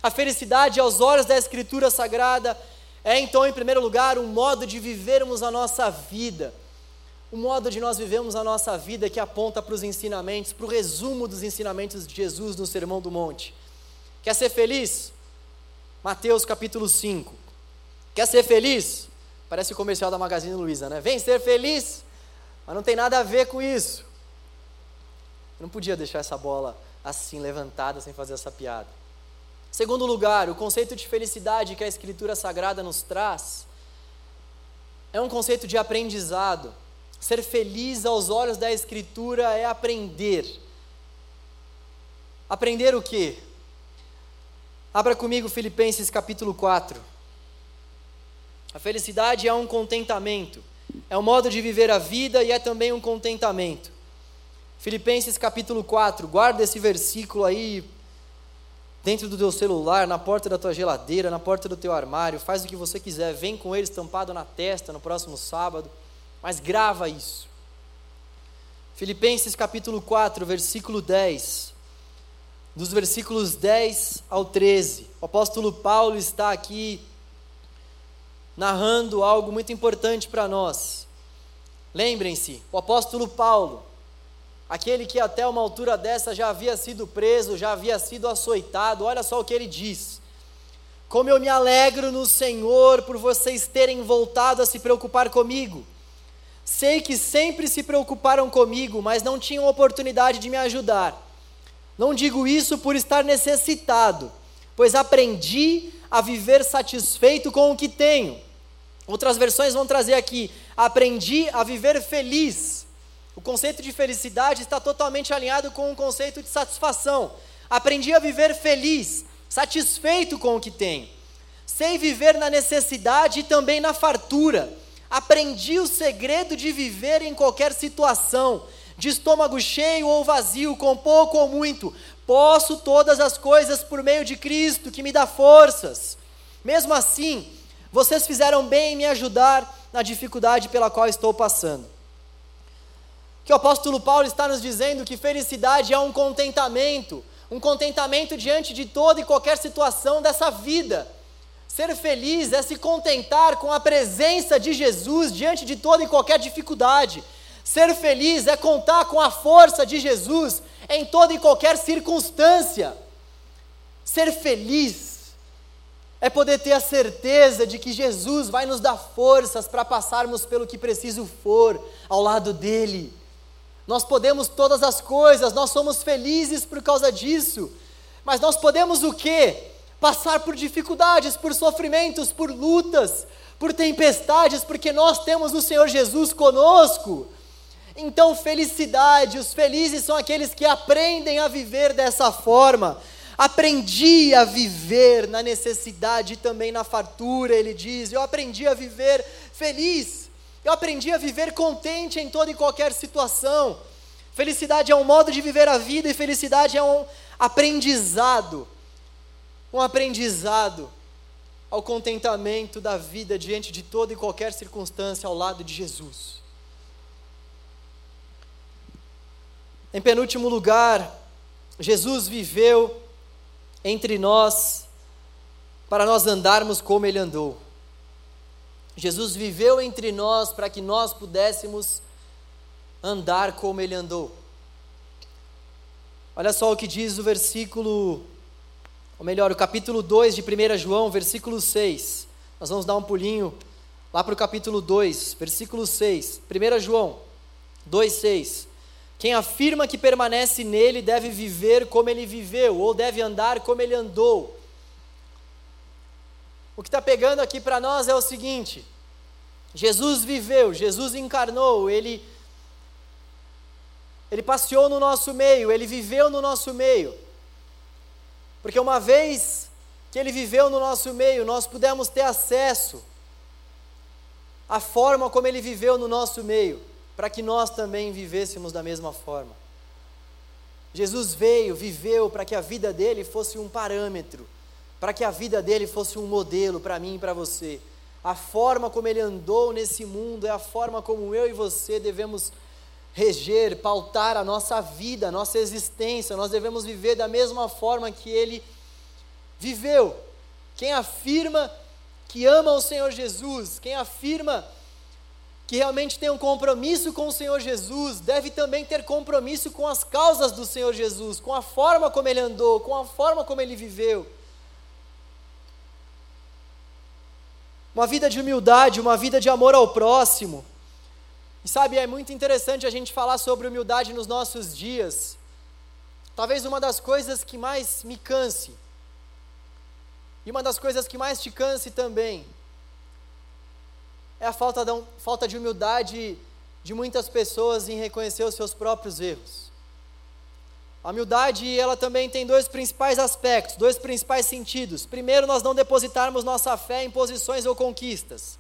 A felicidade, aos olhos da Escritura Sagrada, é então, em primeiro lugar, um modo de vivermos a nossa vida. O modo de nós vivemos a nossa vida que aponta para os ensinamentos, para o resumo dos ensinamentos de Jesus no Sermão do Monte. Quer ser feliz? Mateus capítulo 5. Quer ser feliz? Parece o comercial da Magazine Luiza, né? Vem ser feliz, mas não tem nada a ver com isso. Eu não podia deixar essa bola assim levantada sem fazer essa piada. Segundo lugar, o conceito de felicidade que a Escritura Sagrada nos traz é um conceito de aprendizado. Ser feliz aos olhos da Escritura é aprender. Aprender o quê? Abra comigo Filipenses capítulo 4. A felicidade é um contentamento, é um modo de viver a vida e é também um contentamento. Filipenses capítulo 4, guarda esse versículo aí dentro do teu celular, na porta da tua geladeira, na porta do teu armário, faz o que você quiser, vem com ele estampado na testa no próximo sábado, mas grava isso. Filipenses capítulo 4, versículo 10. Dos versículos 10 ao 13. O apóstolo Paulo está aqui narrando algo muito importante para nós. Lembrem-se, o apóstolo Paulo, Aquele que até uma altura dessa já havia sido preso, já havia sido açoitado, olha só o que ele diz. Como eu me alegro no Senhor por vocês terem voltado a se preocupar comigo. Sei que sempre se preocuparam comigo, mas não tinham oportunidade de me ajudar. Não digo isso por estar necessitado, pois aprendi a viver satisfeito com o que tenho. Outras versões vão trazer aqui: aprendi a viver feliz o conceito de felicidade está totalmente alinhado com o conceito de satisfação. Aprendi a viver feliz, satisfeito com o que tenho. Sei viver na necessidade e também na fartura. Aprendi o segredo de viver em qualquer situação, de estômago cheio ou vazio, com pouco ou muito. Posso todas as coisas por meio de Cristo, que me dá forças. Mesmo assim, vocês fizeram bem em me ajudar na dificuldade pela qual estou passando que o apóstolo Paulo está nos dizendo que felicidade é um contentamento, um contentamento diante de toda e qualquer situação dessa vida. Ser feliz é se contentar com a presença de Jesus diante de toda e qualquer dificuldade. Ser feliz é contar com a força de Jesus em toda e qualquer circunstância. Ser feliz é poder ter a certeza de que Jesus vai nos dar forças para passarmos pelo que preciso for ao lado dele. Nós podemos todas as coisas, nós somos felizes por causa disso. Mas nós podemos o quê? Passar por dificuldades, por sofrimentos, por lutas, por tempestades, porque nós temos o Senhor Jesus conosco. Então, felicidade, os felizes são aqueles que aprendem a viver dessa forma. Aprendi a viver na necessidade e também na fartura, ele diz. Eu aprendi a viver feliz. Eu aprendi a viver contente em toda e qualquer situação. Felicidade é um modo de viver a vida e felicidade é um aprendizado. Um aprendizado ao contentamento da vida diante de toda e qualquer circunstância ao lado de Jesus. Em penúltimo lugar, Jesus viveu entre nós para nós andarmos como ele andou. Jesus viveu entre nós para que nós pudéssemos andar como ele andou. Olha só o que diz o versículo, ou melhor, o capítulo 2 de 1 João, versículo 6. Nós vamos dar um pulinho lá para o capítulo 2, versículo 6. 1 João 2, 6. Quem afirma que permanece nele deve viver como ele viveu, ou deve andar como ele andou. O que está pegando aqui para nós é o seguinte: Jesus viveu, Jesus encarnou, ele, ele passeou no nosso meio, ele viveu no nosso meio. Porque uma vez que ele viveu no nosso meio, nós pudemos ter acesso à forma como ele viveu no nosso meio, para que nós também vivêssemos da mesma forma. Jesus veio, viveu para que a vida dele fosse um parâmetro, para que a vida dele fosse um modelo para mim e para você. A forma como ele andou nesse mundo é a forma como eu e você devemos reger, pautar a nossa vida, a nossa existência. Nós devemos viver da mesma forma que ele viveu. Quem afirma que ama o Senhor Jesus, quem afirma que realmente tem um compromisso com o Senhor Jesus, deve também ter compromisso com as causas do Senhor Jesus, com a forma como ele andou, com a forma como ele viveu. Uma vida de humildade, uma vida de amor ao próximo. E sabe, é muito interessante a gente falar sobre humildade nos nossos dias. Talvez uma das coisas que mais me canse, e uma das coisas que mais te canse também, é a falta de, falta de humildade de muitas pessoas em reconhecer os seus próprios erros. A humildade, ela também tem dois principais aspectos, dois principais sentidos. Primeiro, nós não depositarmos nossa fé em posições ou conquistas.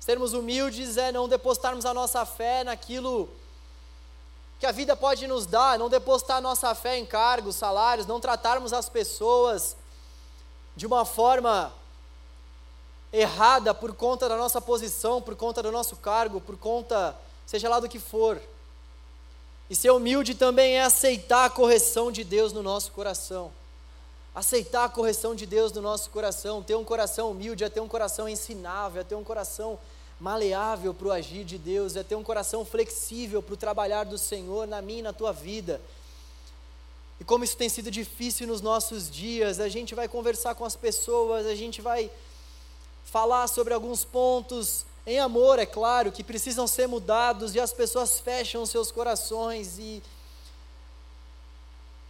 Sermos humildes é não depositarmos a nossa fé naquilo que a vida pode nos dar, não depositar a nossa fé em cargos, salários, não tratarmos as pessoas de uma forma errada por conta da nossa posição, por conta do nosso cargo, por conta, seja lá do que for. E ser humilde também é aceitar a correção de Deus no nosso coração. Aceitar a correção de Deus no nosso coração. Ter um coração humilde é ter um coração ensinável, é ter um coração maleável para o agir de Deus, é ter um coração flexível para o trabalhar do Senhor na minha e na tua vida. E como isso tem sido difícil nos nossos dias, a gente vai conversar com as pessoas, a gente vai falar sobre alguns pontos em amor, é claro, que precisam ser mudados e as pessoas fecham seus corações e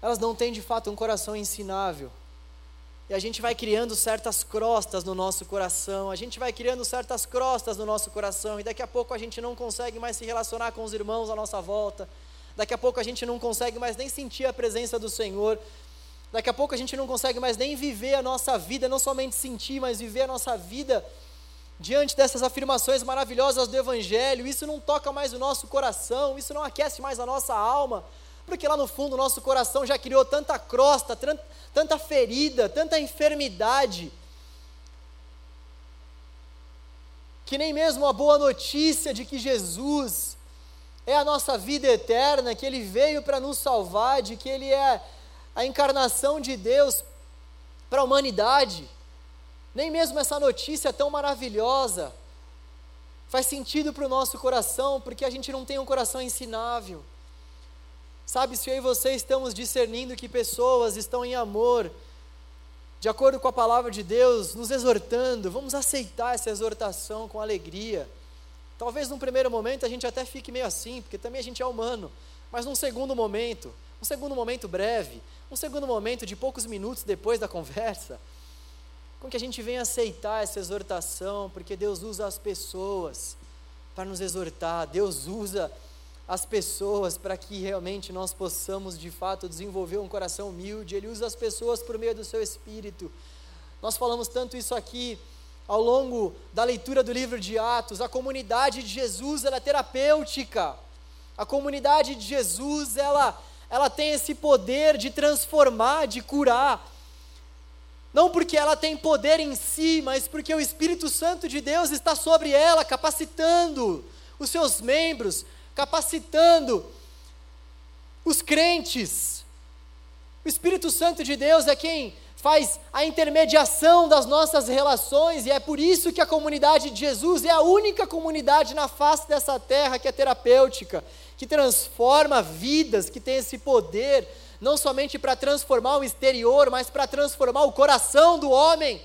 elas não têm de fato um coração ensinável. E a gente vai criando certas crostas no nosso coração, a gente vai criando certas crostas no nosso coração, e daqui a pouco a gente não consegue mais se relacionar com os irmãos à nossa volta, daqui a pouco a gente não consegue mais nem sentir a presença do Senhor, daqui a pouco a gente não consegue mais nem viver a nossa vida, não somente sentir, mas viver a nossa vida diante dessas afirmações maravilhosas do Evangelho, isso não toca mais o nosso coração, isso não aquece mais a nossa alma, porque lá no fundo o nosso coração já criou tanta crosta, tanta ferida, tanta enfermidade, que nem mesmo a boa notícia de que Jesus é a nossa vida eterna, que Ele veio para nos salvar, de que Ele é a encarnação de Deus para a humanidade nem mesmo essa notícia tão maravilhosa faz sentido para o nosso coração, porque a gente não tem um coração ensinável. Sabe, se eu e você estamos discernindo que pessoas estão em amor, de acordo com a palavra de Deus, nos exortando, vamos aceitar essa exortação com alegria. Talvez num primeiro momento a gente até fique meio assim, porque também a gente é humano, mas num segundo momento, um segundo momento breve, um segundo momento de poucos minutos depois da conversa, com que a gente venha aceitar essa exortação, porque Deus usa as pessoas para nos exortar, Deus usa as pessoas para que realmente nós possamos de fato desenvolver um coração humilde, Ele usa as pessoas por meio do seu espírito. Nós falamos tanto isso aqui ao longo da leitura do livro de Atos, a comunidade de Jesus ela é terapêutica. A comunidade de Jesus ela ela tem esse poder de transformar, de curar. Não porque ela tem poder em si, mas porque o Espírito Santo de Deus está sobre ela, capacitando os seus membros, capacitando os crentes. O Espírito Santo de Deus é quem faz a intermediação das nossas relações, e é por isso que a comunidade de Jesus é a única comunidade na face dessa terra que é terapêutica, que transforma vidas, que tem esse poder, não somente para transformar o exterior, mas para transformar o coração do homem,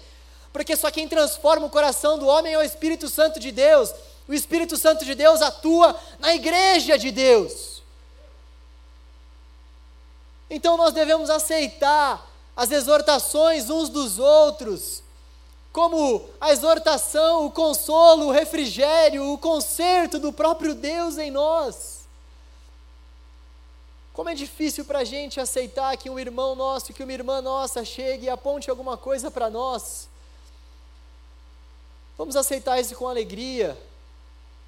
porque só quem transforma o coração do homem é o Espírito Santo de Deus. O Espírito Santo de Deus atua na igreja de Deus. Então nós devemos aceitar as exortações uns dos outros, como a exortação, o consolo, o refrigério, o conserto do próprio Deus em nós. Como é difícil para a gente aceitar que um irmão nosso, que uma irmã nossa chegue e aponte alguma coisa para nós. Vamos aceitar isso com alegria.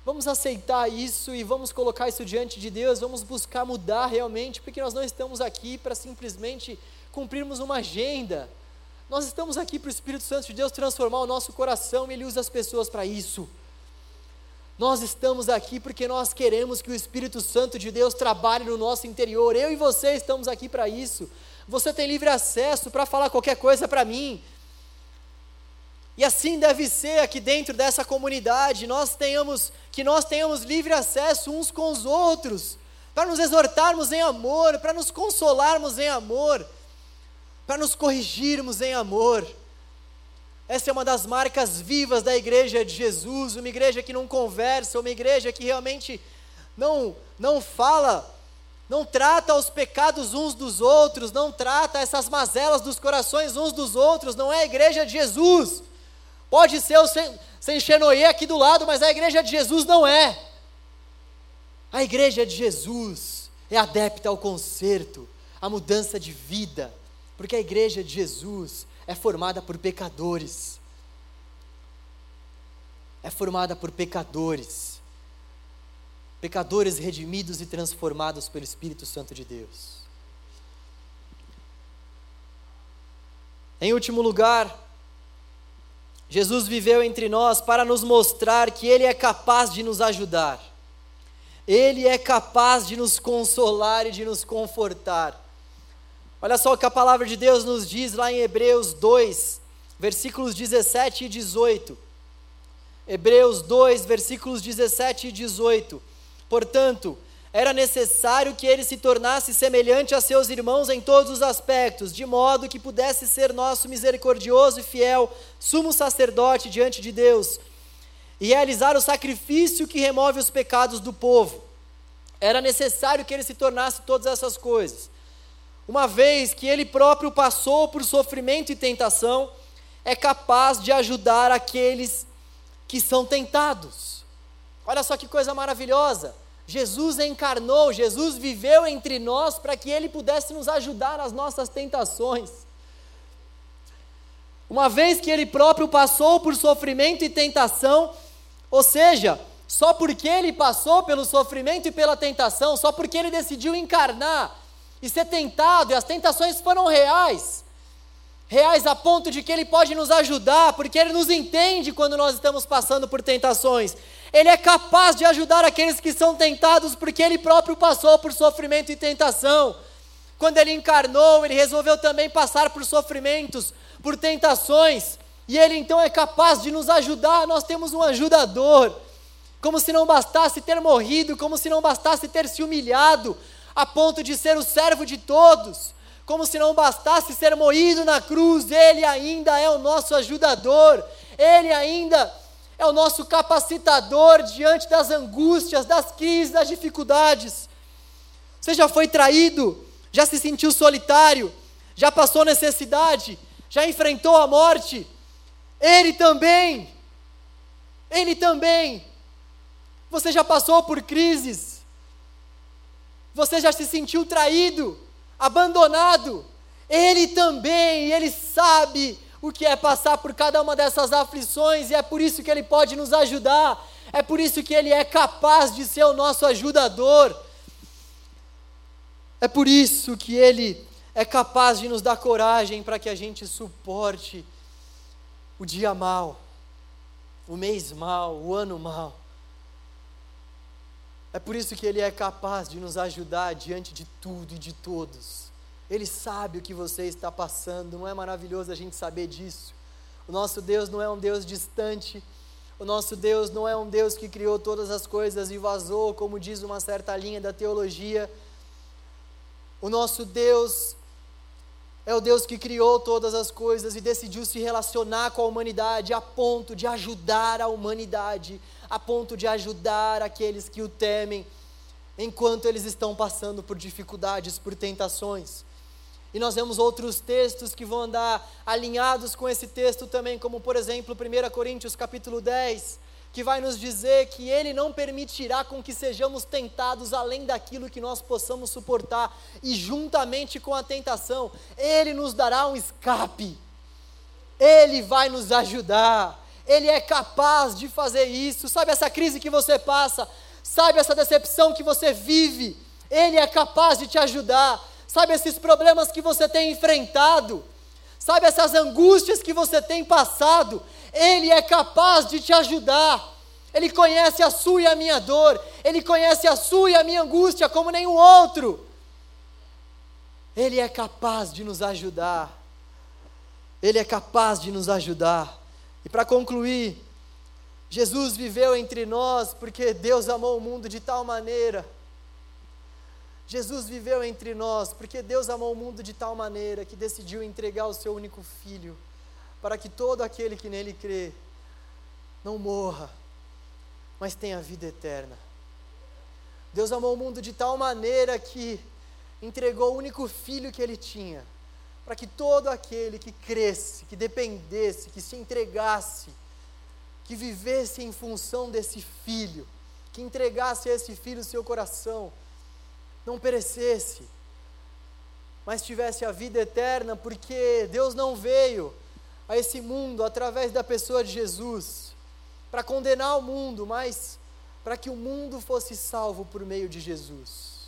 Vamos aceitar isso e vamos colocar isso diante de Deus. Vamos buscar mudar realmente, porque nós não estamos aqui para simplesmente cumprirmos uma agenda. Nós estamos aqui para o Espírito Santo de Deus transformar o nosso coração e Ele usa as pessoas para isso. Nós estamos aqui porque nós queremos que o Espírito Santo de Deus trabalhe no nosso interior. Eu e você estamos aqui para isso. Você tem livre acesso para falar qualquer coisa para mim. E assim deve ser aqui dentro dessa comunidade, nós tenhamos que nós tenhamos livre acesso uns com os outros, para nos exortarmos em amor, para nos consolarmos em amor para nos corrigirmos em amor. Essa é uma das marcas vivas da igreja de Jesus, uma igreja que não conversa, uma igreja que realmente não não fala, não trata os pecados uns dos outros, não trata essas mazelas dos corações uns dos outros, não é a igreja de Jesus. Pode ser o sem Xenoê aqui do lado, mas a igreja de Jesus não é. A igreja de Jesus é adepta ao conserto, à mudança de vida, porque a igreja de Jesus é formada por pecadores. É formada por pecadores. Pecadores redimidos e transformados pelo Espírito Santo de Deus. Em último lugar, Jesus viveu entre nós para nos mostrar que Ele é capaz de nos ajudar, Ele é capaz de nos consolar e de nos confortar. Olha só o que a palavra de Deus nos diz lá em Hebreus 2, versículos 17 e 18. Hebreus 2, versículos 17 e 18. Portanto, era necessário que ele se tornasse semelhante a seus irmãos em todos os aspectos, de modo que pudesse ser nosso misericordioso e fiel sumo sacerdote diante de Deus e realizar o sacrifício que remove os pecados do povo. Era necessário que ele se tornasse todas essas coisas uma vez que ele próprio passou por sofrimento e tentação, é capaz de ajudar aqueles que são tentados. Olha só que coisa maravilhosa! Jesus encarnou, Jesus viveu entre nós para que ele pudesse nos ajudar nas nossas tentações. Uma vez que ele próprio passou por sofrimento e tentação, ou seja, só porque ele passou pelo sofrimento e pela tentação, só porque ele decidiu encarnar, e ser tentado, e as tentações foram reais reais a ponto de que Ele pode nos ajudar, porque Ele nos entende quando nós estamos passando por tentações. Ele é capaz de ajudar aqueles que são tentados, porque Ele próprio passou por sofrimento e tentação. Quando Ele encarnou, Ele resolveu também passar por sofrimentos, por tentações, e Ele então é capaz de nos ajudar. Nós temos um ajudador. Como se não bastasse ter morrido, como se não bastasse ter se humilhado, a ponto de ser o servo de todos, como se não bastasse ser moído na cruz, Ele ainda é o nosso ajudador, Ele ainda é o nosso capacitador diante das angústias, das crises, das dificuldades. Você já foi traído, já se sentiu solitário, já passou necessidade, já enfrentou a morte. Ele também, Ele também. Você já passou por crises, você já se sentiu traído, abandonado. Ele também, ele sabe o que é passar por cada uma dessas aflições e é por isso que ele pode nos ajudar. É por isso que ele é capaz de ser o nosso ajudador. É por isso que ele é capaz de nos dar coragem para que a gente suporte o dia mal, o mês mal, o ano mal. É por isso que Ele é capaz de nos ajudar diante de tudo e de todos. Ele sabe o que você está passando, não é maravilhoso a gente saber disso? O nosso Deus não é um Deus distante, o nosso Deus não é um Deus que criou todas as coisas e vazou, como diz uma certa linha da teologia. O nosso Deus é o Deus que criou todas as coisas e decidiu se relacionar com a humanidade a ponto de ajudar a humanidade, a ponto de ajudar aqueles que o temem, enquanto eles estão passando por dificuldades, por tentações. E nós vemos outros textos que vão andar alinhados com esse texto também, como por exemplo 1 Coríntios capítulo 10, que vai nos dizer que ele não permitirá com que sejamos tentados além daquilo que nós possamos suportar, e juntamente com a tentação, ele nos dará um escape. Ele vai nos ajudar. Ele é capaz de fazer isso. Sabe essa crise que você passa? Sabe essa decepção que você vive? Ele é capaz de te ajudar sabe esses problemas que você tem enfrentado, sabe essas angústias que você tem passado, Ele é capaz de te ajudar. Ele conhece a sua e a minha dor, Ele conhece a sua e a minha angústia como nenhum outro. Ele é capaz de nos ajudar. Ele é capaz de nos ajudar. E para concluir, Jesus viveu entre nós porque Deus amou o mundo de tal maneira Jesus viveu entre nós porque Deus amou o mundo de tal maneira que decidiu entregar o seu único filho, para que todo aquele que nele crê não morra, mas tenha vida eterna. Deus amou o mundo de tal maneira que entregou o único filho que ele tinha, para que todo aquele que cresce, que dependesse, que se entregasse, que vivesse em função desse filho, que entregasse a esse filho o seu coração, não perecesse, mas tivesse a vida eterna, porque Deus não veio a esse mundo através da pessoa de Jesus para condenar o mundo, mas para que o mundo fosse salvo por meio de Jesus.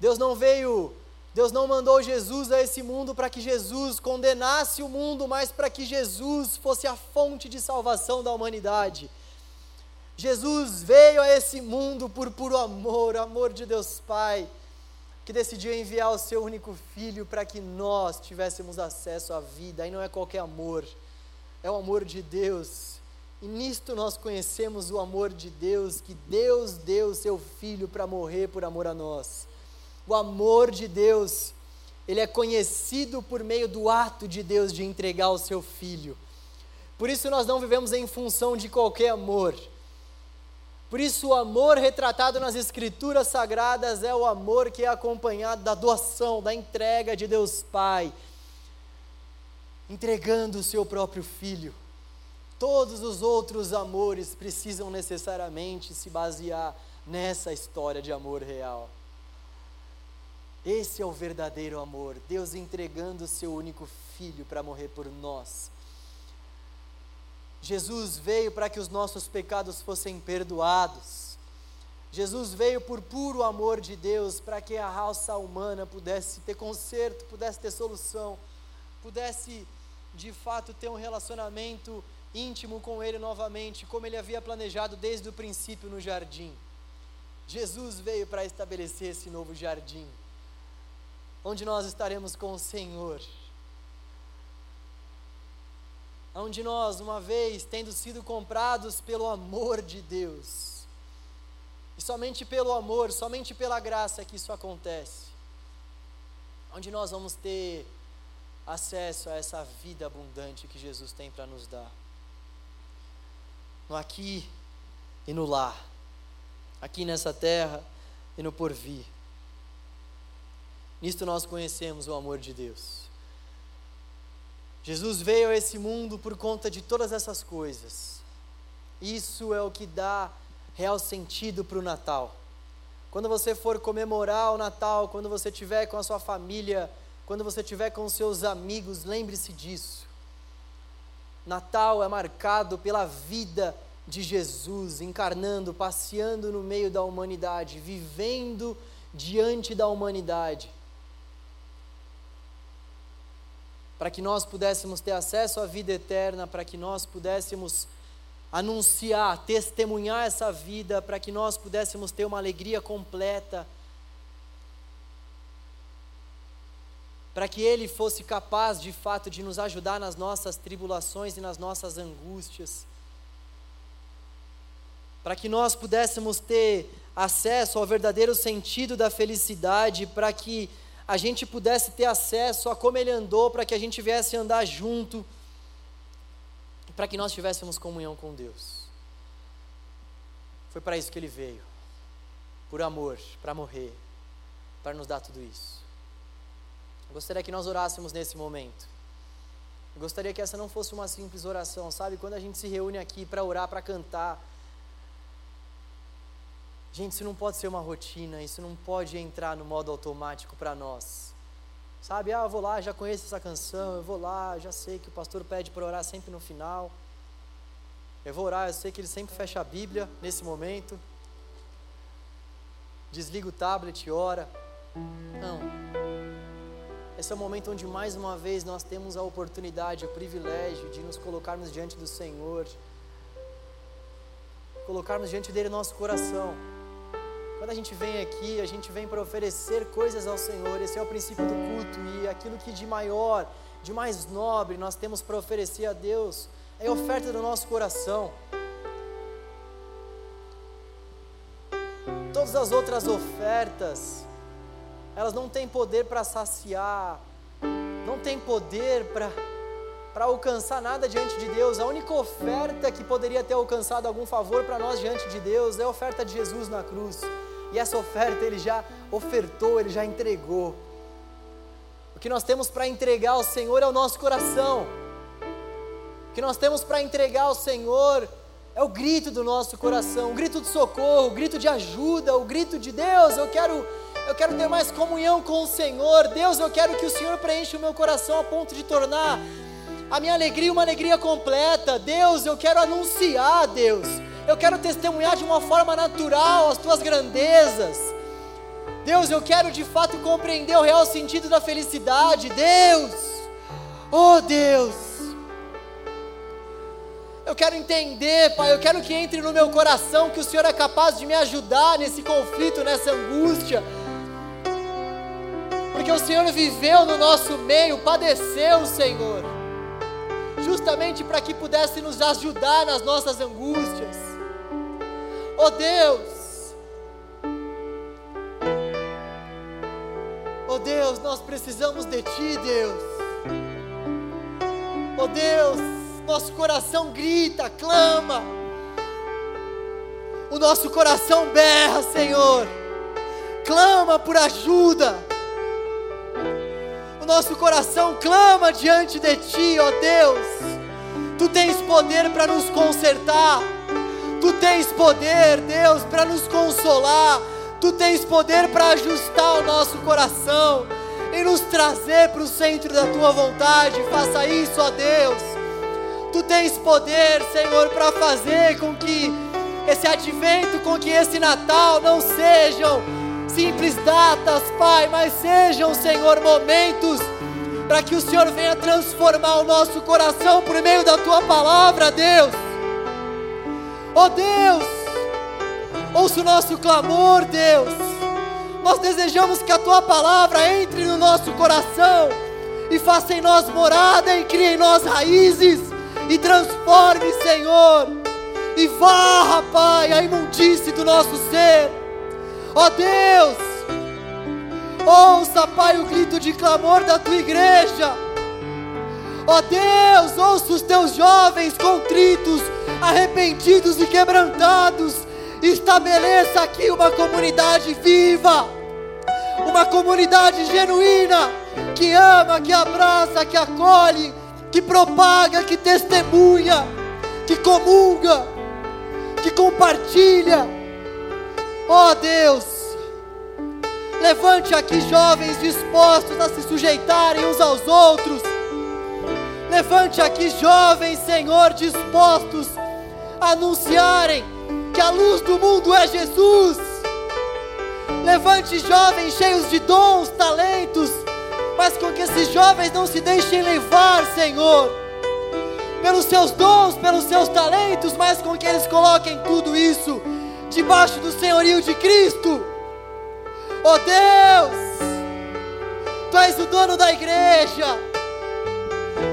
Deus não veio, Deus não mandou Jesus a esse mundo para que Jesus condenasse o mundo, mas para que Jesus fosse a fonte de salvação da humanidade. Jesus veio a esse mundo por puro amor, amor de Deus Pai, que decidiu enviar o seu único filho para que nós tivéssemos acesso à vida. Aí não é qualquer amor, é o amor de Deus. E nisto nós conhecemos o amor de Deus, que Deus deu o seu filho para morrer por amor a nós. O amor de Deus, ele é conhecido por meio do ato de Deus de entregar o seu filho. Por isso nós não vivemos em função de qualquer amor por isso, o amor retratado nas Escrituras Sagradas é o amor que é acompanhado da doação, da entrega de Deus Pai, entregando o seu próprio Filho. Todos os outros amores precisam necessariamente se basear nessa história de amor real. Esse é o verdadeiro amor, Deus entregando o seu único Filho para morrer por nós Jesus veio para que os nossos pecados fossem perdoados. Jesus veio por puro amor de Deus para que a raça humana pudesse ter conserto, pudesse ter solução, pudesse de fato ter um relacionamento íntimo com Ele novamente, como Ele havia planejado desde o princípio no jardim. Jesus veio para estabelecer esse novo jardim, onde nós estaremos com o Senhor onde nós, uma vez tendo sido comprados pelo amor de Deus, e somente pelo amor, somente pela graça que isso acontece, onde nós vamos ter acesso a essa vida abundante que Jesus tem para nos dar, no aqui e no lá, aqui nessa terra e no porvir. Nisto nós conhecemos o amor de Deus. Jesus veio a esse mundo por conta de todas essas coisas. Isso é o que dá real sentido para o Natal. Quando você for comemorar o Natal, quando você estiver com a sua família, quando você estiver com seus amigos, lembre-se disso. Natal é marcado pela vida de Jesus, encarnando, passeando no meio da humanidade, vivendo diante da humanidade. Para que nós pudéssemos ter acesso à vida eterna, para que nós pudéssemos anunciar, testemunhar essa vida, para que nós pudéssemos ter uma alegria completa. para que Ele fosse capaz de fato de nos ajudar nas nossas tribulações e nas nossas angústias, para que nós pudéssemos ter acesso ao verdadeiro sentido da felicidade, para que a gente pudesse ter acesso a como Ele andou, para que a gente viesse andar junto, para que nós tivéssemos comunhão com Deus. Foi para isso que Ele veio, por amor, para morrer, para nos dar tudo isso. Eu gostaria que nós orássemos nesse momento. Eu gostaria que essa não fosse uma simples oração, sabe? Quando a gente se reúne aqui para orar, para cantar. Gente, isso não pode ser uma rotina, isso não pode entrar no modo automático para nós. Sabe, ah, eu vou lá, já conheço essa canção, eu vou lá, já sei que o pastor pede para orar sempre no final. Eu vou orar, eu sei que ele sempre fecha a Bíblia nesse momento. Desliga o tablet e ora. Não. Esse é o momento onde mais uma vez nós temos a oportunidade, o privilégio de nos colocarmos diante do Senhor, colocarmos diante dele nosso coração. Quando a gente vem aqui, a gente vem para oferecer coisas ao Senhor, esse é o princípio do culto e aquilo que de maior, de mais nobre nós temos para oferecer a Deus é a oferta do nosso coração. Todas as outras ofertas, elas não têm poder para saciar, não têm poder para para alcançar nada diante de Deus. A única oferta que poderia ter alcançado algum favor para nós diante de Deus é a oferta de Jesus na cruz. E essa oferta ele já ofertou, ele já entregou. O que nós temos para entregar ao Senhor é o nosso coração. O que nós temos para entregar ao Senhor é o grito do nosso coração, o grito de socorro, o grito de ajuda, o grito de Deus, eu quero eu quero ter mais comunhão com o Senhor. Deus, eu quero que o Senhor preencha o meu coração a ponto de tornar a minha alegria uma alegria completa. Deus, eu quero anunciar, Deus. Eu quero testemunhar de uma forma natural as tuas grandezas. Deus, eu quero de fato compreender o real sentido da felicidade. Deus, oh Deus, eu quero entender, Pai, eu quero que entre no meu coração que o Senhor é capaz de me ajudar nesse conflito, nessa angústia porque o Senhor viveu no nosso meio, padeceu, Senhor, justamente para que pudesse nos ajudar nas nossas angústias. Oh Deus, oh Deus, nós precisamos de Ti, Deus. Oh Deus, nosso coração grita, clama, o nosso coração berra, Senhor, clama por ajuda. Nosso coração clama diante de Ti, ó Deus. Tu tens poder para nos consertar, Tu tens poder, Deus, para nos consolar, Tu tens poder para ajustar o nosso coração e nos trazer para o centro da Tua vontade. Faça isso, ó Deus. Tu tens poder, Senhor, para fazer com que esse advento, com que esse Natal não sejam simples datas, Pai, mas sejam, Senhor, momentos para que o Senhor venha transformar o nosso coração por meio da tua palavra, Deus. Oh Deus, ouça o nosso clamor, Deus. Nós desejamos que a tua palavra entre no nosso coração e faça em nós morada e crie em nós raízes e transforme, Senhor, e varra, Pai, a imundície do nosso ser. Ó Deus, ouça, Pai, o grito de clamor da tua igreja. Ó oh Deus, ouça os teus jovens contritos, arrependidos e quebrantados. Estabeleça aqui uma comunidade viva, uma comunidade genuína, que ama, que abraça, que acolhe, que propaga, que testemunha, que comunga, que compartilha Ó oh Deus, levante aqui jovens dispostos a se sujeitarem uns aos outros. Levante aqui jovens, Senhor, dispostos a anunciarem que a luz do mundo é Jesus. Levante jovens cheios de dons, talentos, mas com que esses jovens não se deixem levar, Senhor, pelos seus dons, pelos seus talentos, mas com que eles coloquem tudo isso debaixo do senhorio de Cristo. Oh Deus, Tu és o dono da igreja.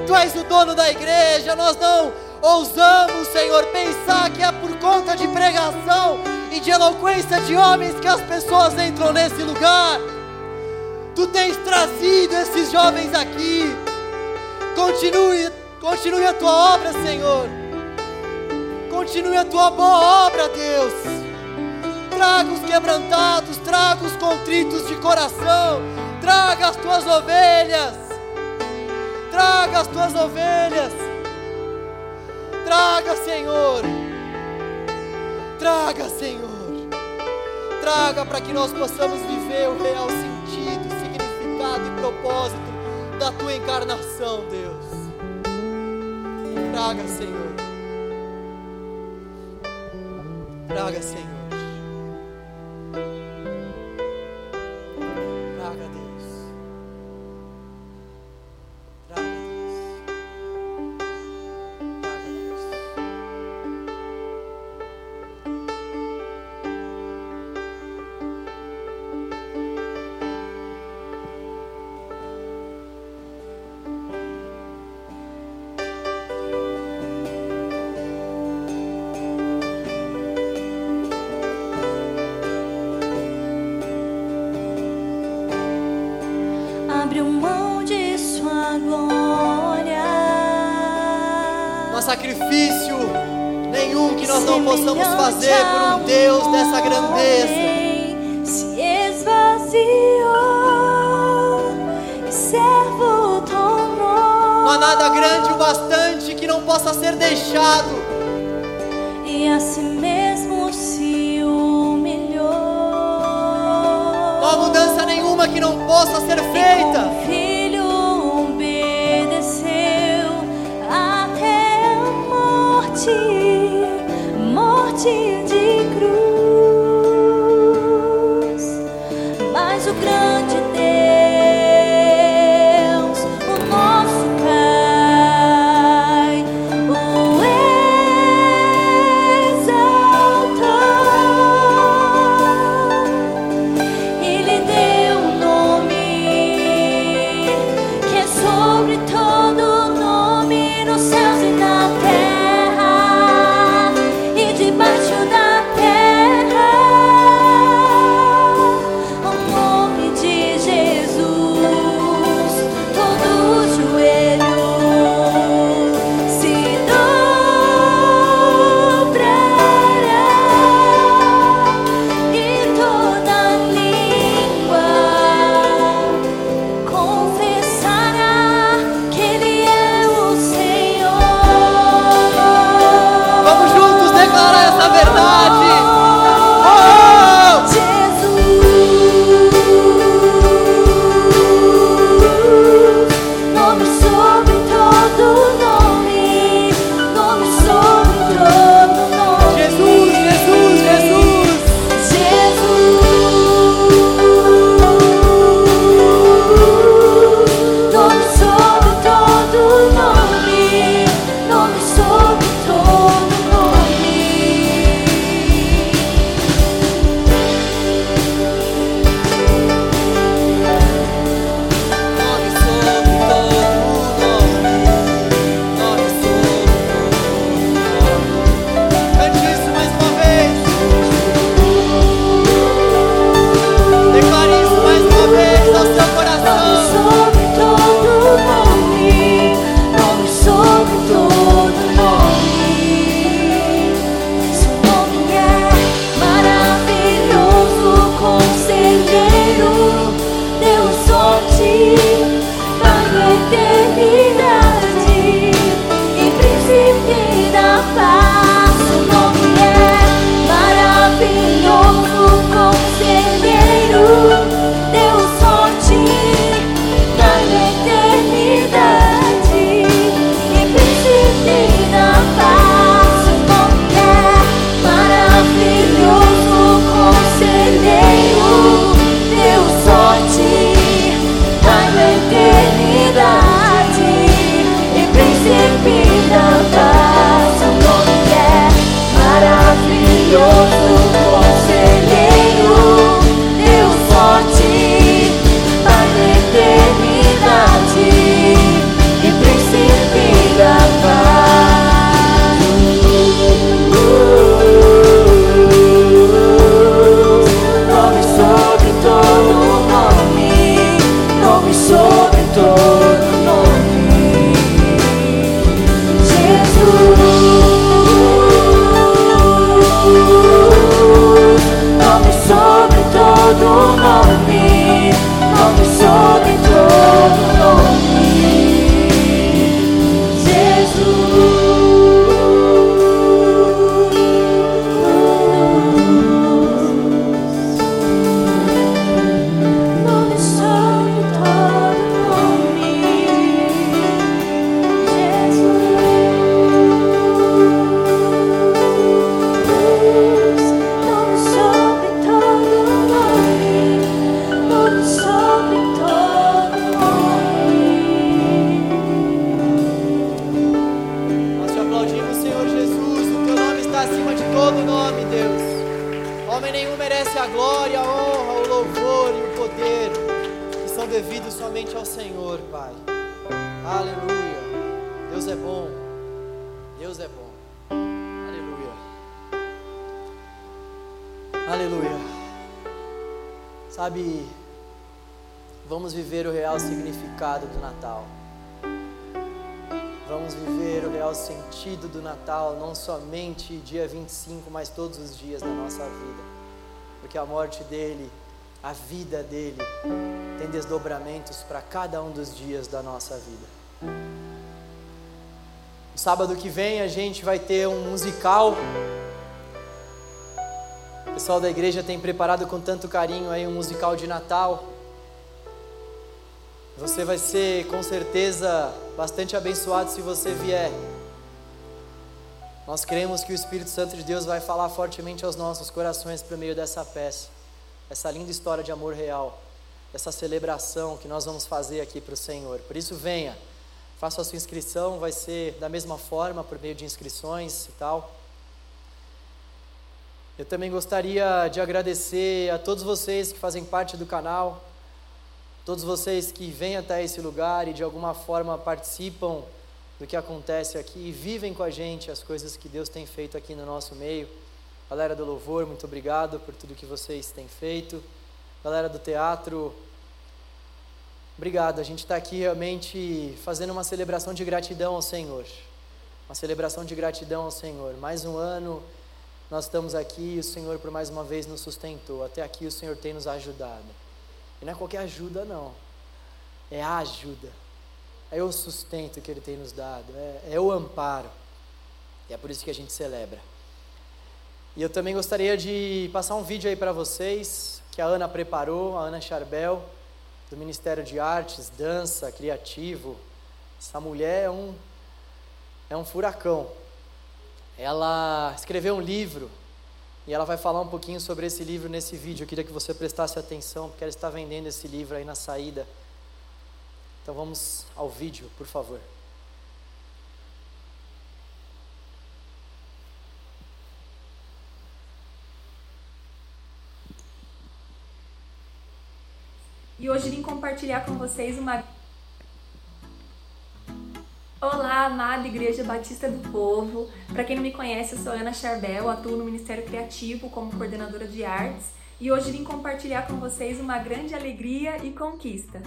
Tu és o dono da igreja. Nós não ousamos, Senhor, pensar que é por conta de pregação e de eloquência de homens que as pessoas entram nesse lugar. Tu tens trazido esses jovens aqui. Continue, continue a tua obra, Senhor. Continue a tua boa obra, Deus. Traga os quebrantados, traga os contritos de coração, traga as tuas ovelhas. Traga as tuas ovelhas. Traga, Senhor. Traga, Senhor. Traga para que nós possamos viver o real sentido, significado e propósito da tua encarnação, Deus. Traga, Senhor. Traga, Senhor. Fazer por um Deus dessa grandeza. Se esvaziou, servo tornou. Não há nada grande o bastante que não possa ser deixado. E a si mesmo se humilhou. Não há mudança nenhuma que não possa ser feita. 5, mas todos os dias da nossa vida. Porque a morte dele, a vida dele, tem desdobramentos para cada um dos dias da nossa vida. No sábado que vem a gente vai ter um musical. O pessoal da igreja tem preparado com tanto carinho aí um musical de Natal. Você vai ser com certeza bastante abençoado se você vier. Nós cremos que o Espírito Santo de Deus vai falar fortemente aos nossos corações por meio dessa peça essa linda história de amor real, essa celebração que nós vamos fazer aqui para o Senhor. Por isso, venha, faça a sua inscrição, vai ser da mesma forma, por meio de inscrições e tal. Eu também gostaria de agradecer a todos vocês que fazem parte do canal, todos vocês que vêm até esse lugar e de alguma forma participam do que acontece aqui e vivem com a gente as coisas que Deus tem feito aqui no nosso meio. Galera do louvor, muito obrigado por tudo que vocês têm feito. Galera do teatro, obrigado. A gente está aqui realmente fazendo uma celebração de gratidão ao Senhor. Uma celebração de gratidão ao Senhor. Mais um ano nós estamos aqui e o Senhor por mais uma vez nos sustentou. Até aqui o Senhor tem nos ajudado. E não é qualquer ajuda, não. É a ajuda. É o sustento que Ele tem nos dado. É, é o amparo. E é por isso que a gente celebra. E eu também gostaria de passar um vídeo aí para vocês que a Ana preparou, a Ana Charbel, do Ministério de Artes, Dança, Criativo. Essa mulher é um, é um furacão. Ela escreveu um livro e ela vai falar um pouquinho sobre esse livro nesse vídeo. Eu queria que você prestasse atenção, porque ela está vendendo esse livro aí na saída. Então vamos ao vídeo, por favor. e hoje vim compartilhar com vocês uma. Olá, amada Igreja Batista do Povo. Para quem não me conhece, eu sou Ana Charbel, atuo no Ministério Criativo como coordenadora de artes e hoje vim compartilhar com vocês uma grande alegria e conquista.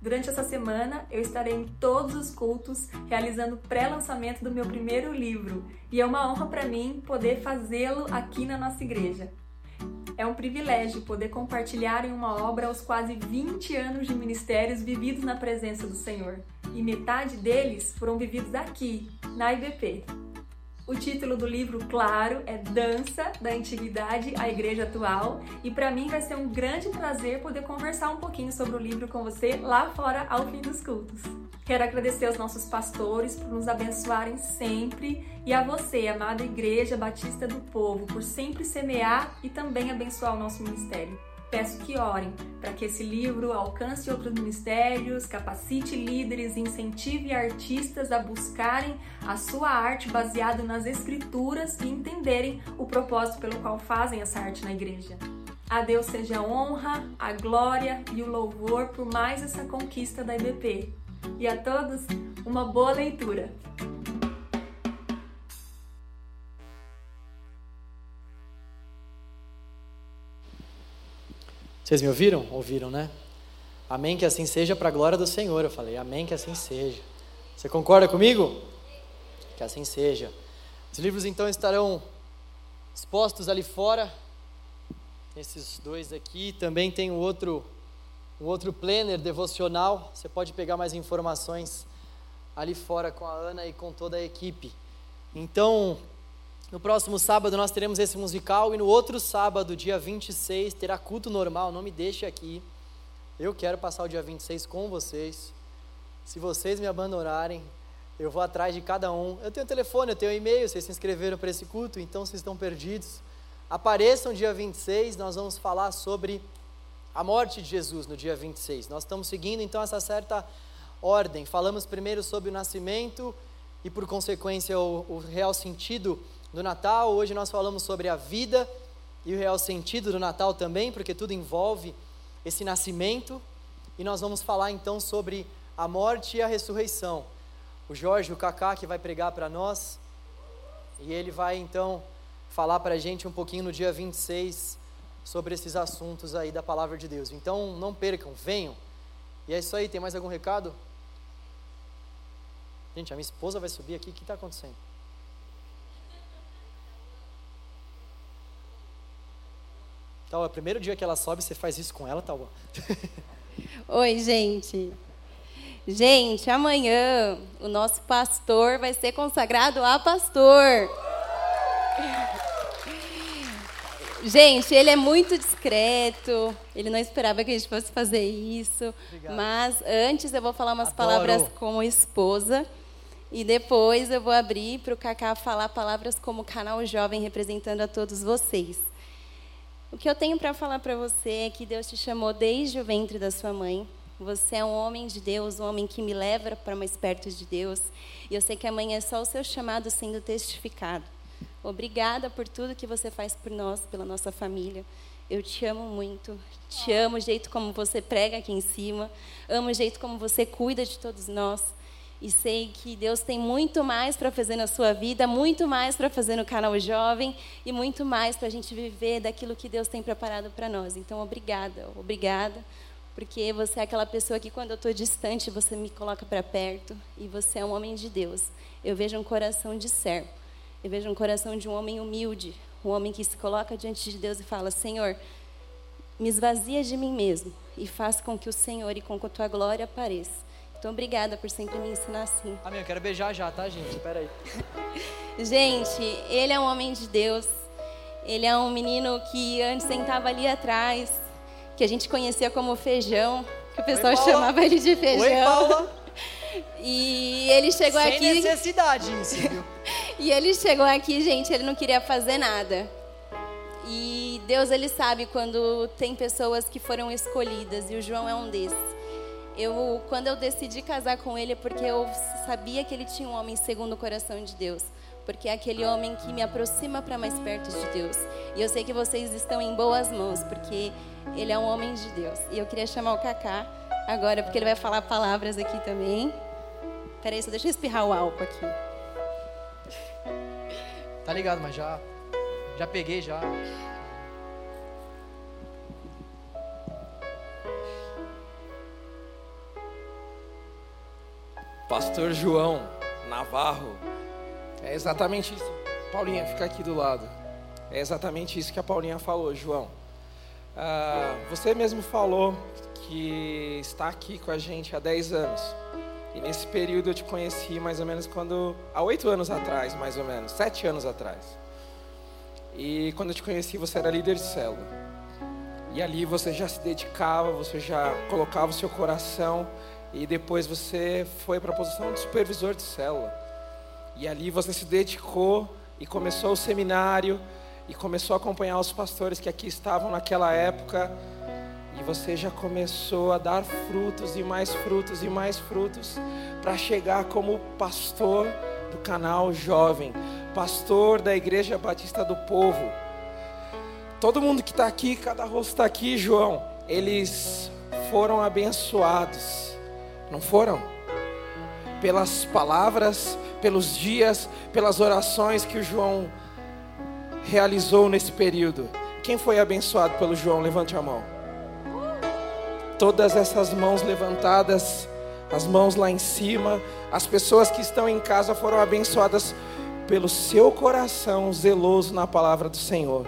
Durante essa semana, eu estarei em todos os cultos realizando pré-lançamento do meu primeiro livro e é uma honra para mim poder fazê-lo aqui na nossa igreja. É um privilégio poder compartilhar em uma obra os quase 20 anos de ministérios vividos na presença do Senhor. E metade deles foram vividos aqui, na IBP. O título do livro, claro, é Dança da Antiguidade à Igreja Atual, e para mim vai ser um grande prazer poder conversar um pouquinho sobre o livro com você lá fora ao fim dos cultos. Quero agradecer aos nossos pastores por nos abençoarem sempre e a você, amada Igreja Batista do Povo, por sempre semear e também abençoar o nosso ministério. Peço que orem para que esse livro alcance outros ministérios, capacite líderes, incentive artistas a buscarem a sua arte baseada nas escrituras e entenderem o propósito pelo qual fazem essa arte na igreja. A Deus seja a honra, a glória e o louvor por mais essa conquista da IBP e a todos uma boa leitura. Vocês me ouviram? Ouviram, né? Amém que assim seja para a glória do Senhor. Eu falei, amém que assim seja. Você concorda comigo? Que assim seja. Os livros então estarão expostos ali fora. Esses dois aqui. Também tem o outro um outro planner devocional. Você pode pegar mais informações ali fora com a Ana e com toda a equipe. Então, no próximo sábado nós teremos esse musical e no outro sábado, dia 26, terá culto normal. Não me deixe aqui. Eu quero passar o dia 26 com vocês. Se vocês me abandonarem, eu vou atrás de cada um. Eu tenho telefone, eu tenho e-mail, vocês se inscreveram para esse culto, então vocês estão perdidos. Apareçam dia 26, nós vamos falar sobre a morte de Jesus no dia 26. Nós estamos seguindo então essa certa ordem. Falamos primeiro sobre o nascimento e, por consequência, o, o, real sentido do Natal. Hoje nós falamos sobre a vida e o real sentido do Natal também, porque tudo envolve esse nascimento. e nós vamos falar então sobre a morte e a ressurreição. O Jorge, o Kaká, que vai pregar para nós, e ele vai então falar para a gente um pouquinho no dia 26 sobre esses assuntos aí da palavra de Deus. Então não percam, venham. E é isso aí, tem mais algum recado? Gente, a minha esposa vai subir aqui, o que está acontecendo? Tal, é o primeiro dia que ela sobe, você faz isso com ela, Tal? <laughs> Oi, gente. Gente, amanhã o nosso pastor vai ser consagrado a pastor. Gente, ele é muito discreto. Ele não esperava que a gente fosse fazer isso. Obrigado. Mas antes eu vou falar umas Adoro. palavras como esposa. E depois eu vou abrir para o Cacá falar palavras como canal jovem representando a todos vocês. O que eu tenho para falar para você é que Deus te chamou desde o ventre da sua mãe. Você é um homem de Deus, um homem que me leva para mais perto de Deus. E eu sei que amanhã é só o seu chamado sendo testificado. Obrigada por tudo que você faz por nós, pela nossa família. Eu te amo muito. Te amo o jeito como você prega aqui em cima. Amo o jeito como você cuida de todos nós e sei que Deus tem muito mais para fazer na sua vida, muito mais para fazer no canal Jovem e muito mais para a gente viver daquilo que Deus tem preparado para nós. Então, obrigada, obrigada, porque você é aquela pessoa que quando eu estou distante você me coloca para perto e você é um homem de Deus. Eu vejo um coração de servo, eu vejo um coração de um homem humilde, um homem que se coloca diante de Deus e fala: Senhor, me esvazia de mim mesmo e faz com que o Senhor e com que a tua glória apareça. Então, obrigada por sempre me ensinar assim. Amém. Eu quero beijar já, tá, gente? Espera aí. <laughs> gente, ele é um homem de Deus. Ele é um menino que antes sentava ali atrás, que a gente conhecia como feijão, que o pessoal Oi, chamava ele de feijão. Oi, Paula. <laughs> E ele chegou Sem aqui. Sem necessidade, isso, viu? <laughs> e ele chegou aqui, gente, ele não queria fazer nada. E Deus, ele sabe quando tem pessoas que foram escolhidas, e o João é um desses. Eu, quando eu decidi casar com ele, é porque eu sabia que ele tinha um homem segundo o coração de Deus. Porque é aquele homem que me aproxima para mais perto de Deus. E eu sei que vocês estão em boas mãos, porque ele é um homem de Deus. E eu queria chamar o Kaká agora, porque ele vai falar palavras aqui também. Peraí, só deixa eu espirrar o álcool aqui. Tá ligado, mas já, já peguei já. Pastor João Navarro. É exatamente isso. Paulinha, fica aqui do lado. É exatamente isso que a Paulinha falou, João. Ah, você mesmo falou que está aqui com a gente há 10 anos. E nesse período eu te conheci mais ou menos quando. há oito anos atrás, mais ou menos, sete anos atrás. E quando eu te conheci, você era líder de célula. E ali você já se dedicava, você já colocava o seu coração e depois você foi para a posição de supervisor de célula. E ali você se dedicou e começou o seminário e começou a acompanhar os pastores que aqui estavam naquela época. E você já começou a dar frutos e mais frutos e mais frutos para chegar como pastor do canal Jovem, pastor da Igreja Batista do Povo. Todo mundo que está aqui, cada rosto está aqui, João, eles foram abençoados não foram? Pelas palavras, pelos dias, pelas orações que o João realizou nesse período. Quem foi abençoado pelo João? Levante a mão. Todas essas mãos levantadas, as mãos lá em cima, as pessoas que estão em casa foram abençoadas pelo seu coração zeloso na palavra do Senhor.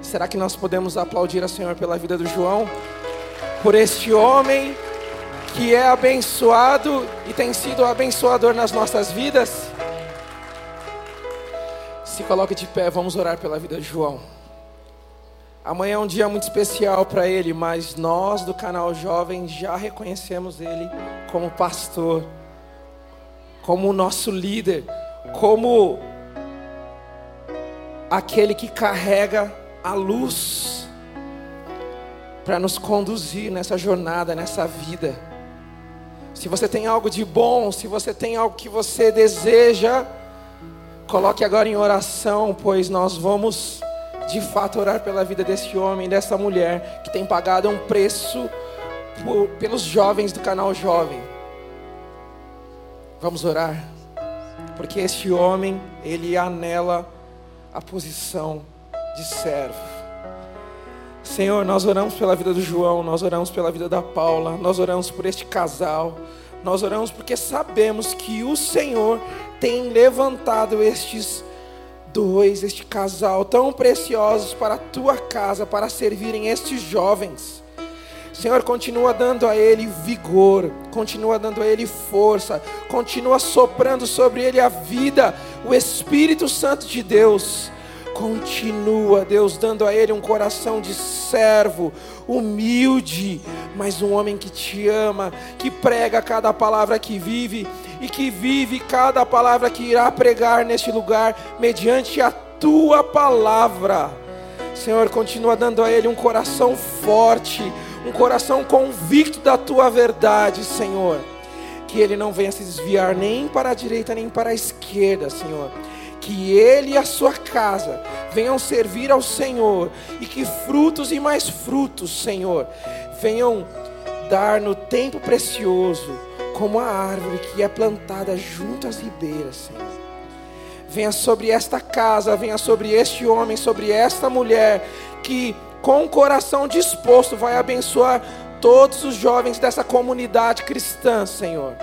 Será que nós podemos aplaudir a Senhor pela vida do João? Por este homem que é abençoado e tem sido abençoador nas nossas vidas. Se coloque de pé, vamos orar pela vida de João. Amanhã é um dia muito especial para ele, mas nós do canal Jovem já reconhecemos ele como pastor, como o nosso líder, como aquele que carrega a luz para nos conduzir nessa jornada, nessa vida. Se você tem algo de bom, se você tem algo que você deseja, coloque agora em oração, pois nós vamos de fato orar pela vida desse homem, dessa mulher que tem pagado um preço por, pelos jovens do canal Jovem. Vamos orar, porque este homem, ele anela a posição de servo. Senhor, nós oramos pela vida do João, nós oramos pela vida da Paula, nós oramos por este casal, nós oramos porque sabemos que o Senhor tem levantado estes dois, este casal tão preciosos para a tua casa, para servirem estes jovens. Senhor, continua dando a ele vigor, continua dando a ele força, continua soprando sobre ele a vida, o Espírito Santo de Deus. Continua, Deus, dando a ele um coração de servo, humilde, mas um homem que te ama, que prega cada palavra que vive e que vive cada palavra que irá pregar neste lugar, mediante a tua palavra. Senhor, continua dando a ele um coração forte, um coração convicto da tua verdade, Senhor. Que ele não venha se desviar nem para a direita nem para a esquerda, Senhor que ele e a sua casa venham servir ao Senhor e que frutos e mais frutos, Senhor, venham dar no tempo precioso, como a árvore que é plantada junto às ribeiras, Senhor. Venha sobre esta casa, venha sobre este homem, sobre esta mulher, que com o coração disposto vai abençoar todos os jovens dessa comunidade cristã, Senhor.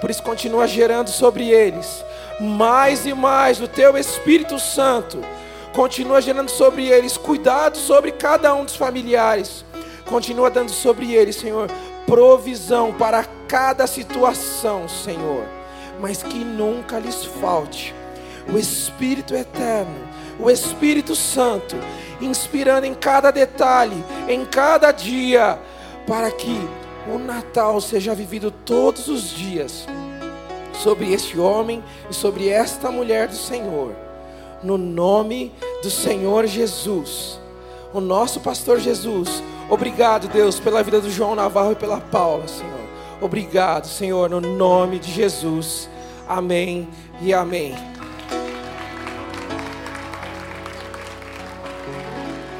Por isso, continua gerando sobre eles mais e mais do teu Espírito Santo. Continua gerando sobre eles cuidado sobre cada um dos familiares. Continua dando sobre eles, Senhor, provisão para cada situação, Senhor. Mas que nunca lhes falte o Espírito eterno, o Espírito Santo, inspirando em cada detalhe, em cada dia, para que o Natal seja vivido todos os dias sobre este homem e sobre esta mulher do Senhor, no nome do Senhor Jesus, o nosso pastor Jesus. Obrigado, Deus, pela vida do João Navarro e pela Paula, Senhor. Obrigado, Senhor, no nome de Jesus. Amém e amém.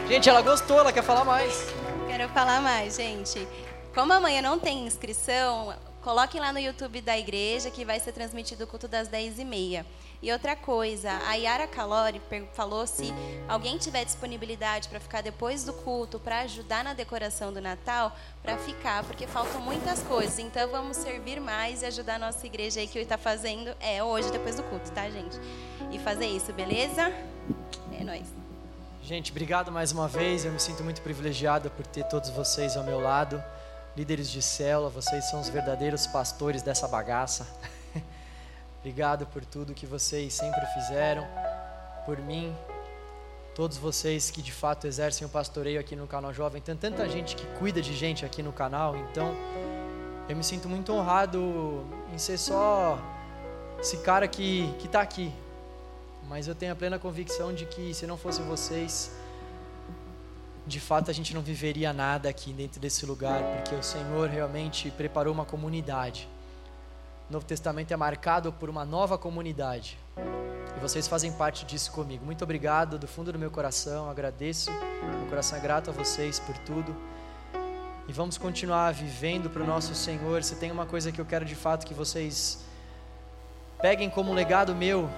Gente, ela gostou, ela quer falar mais. Quero falar mais, gente. Como amanhã não tem inscrição, Coloquem lá no YouTube da igreja que vai ser transmitido o culto das 10h30. E outra coisa, a Yara Calori falou se alguém tiver disponibilidade para ficar depois do culto para ajudar na decoração do Natal, para ficar, porque faltam muitas coisas. Então vamos servir mais e ajudar a nossa igreja aí que está fazendo é hoje depois do culto, tá, gente? E fazer isso, beleza? É nóis. Gente, obrigado mais uma vez. Eu me sinto muito privilegiado por ter todos vocês ao meu lado líderes de célula, vocês são os verdadeiros pastores dessa bagaça. <laughs> Obrigado por tudo que vocês sempre fizeram, por mim, todos vocês que de fato exercem o pastoreio aqui no canal Jovem. Tem tanta gente que cuida de gente aqui no canal, então eu me sinto muito honrado em ser só esse cara que está aqui. Mas eu tenho a plena convicção de que se não fosse vocês, de fato a gente não viveria nada aqui dentro desse lugar, porque o Senhor realmente preparou uma comunidade. O Novo Testamento é marcado por uma nova comunidade. E vocês fazem parte disso comigo. Muito obrigado do fundo do meu coração, agradeço. Meu coração é grato a vocês por tudo. E vamos continuar vivendo para o nosso Senhor. Se tem uma coisa que eu quero de fato que vocês peguem como legado meu,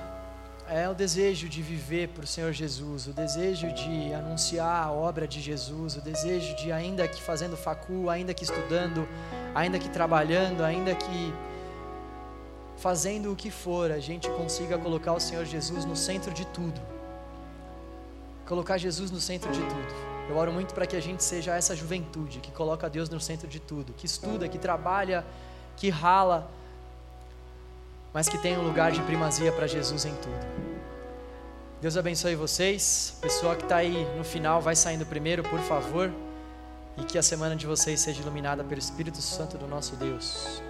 é o desejo de viver para o Senhor Jesus, o desejo de anunciar a obra de Jesus, o desejo de, ainda que fazendo facu, ainda que estudando, ainda que trabalhando, ainda que fazendo o que for, a gente consiga colocar o Senhor Jesus no centro de tudo. Colocar Jesus no centro de tudo. Eu oro muito para que a gente seja essa juventude que coloca Deus no centro de tudo, que estuda, que trabalha, que rala mas que tenha um lugar de primazia para Jesus em tudo. Deus abençoe vocês. Pessoal que está aí no final, vai saindo primeiro, por favor. E que a semana de vocês seja iluminada pelo Espírito Santo do nosso Deus.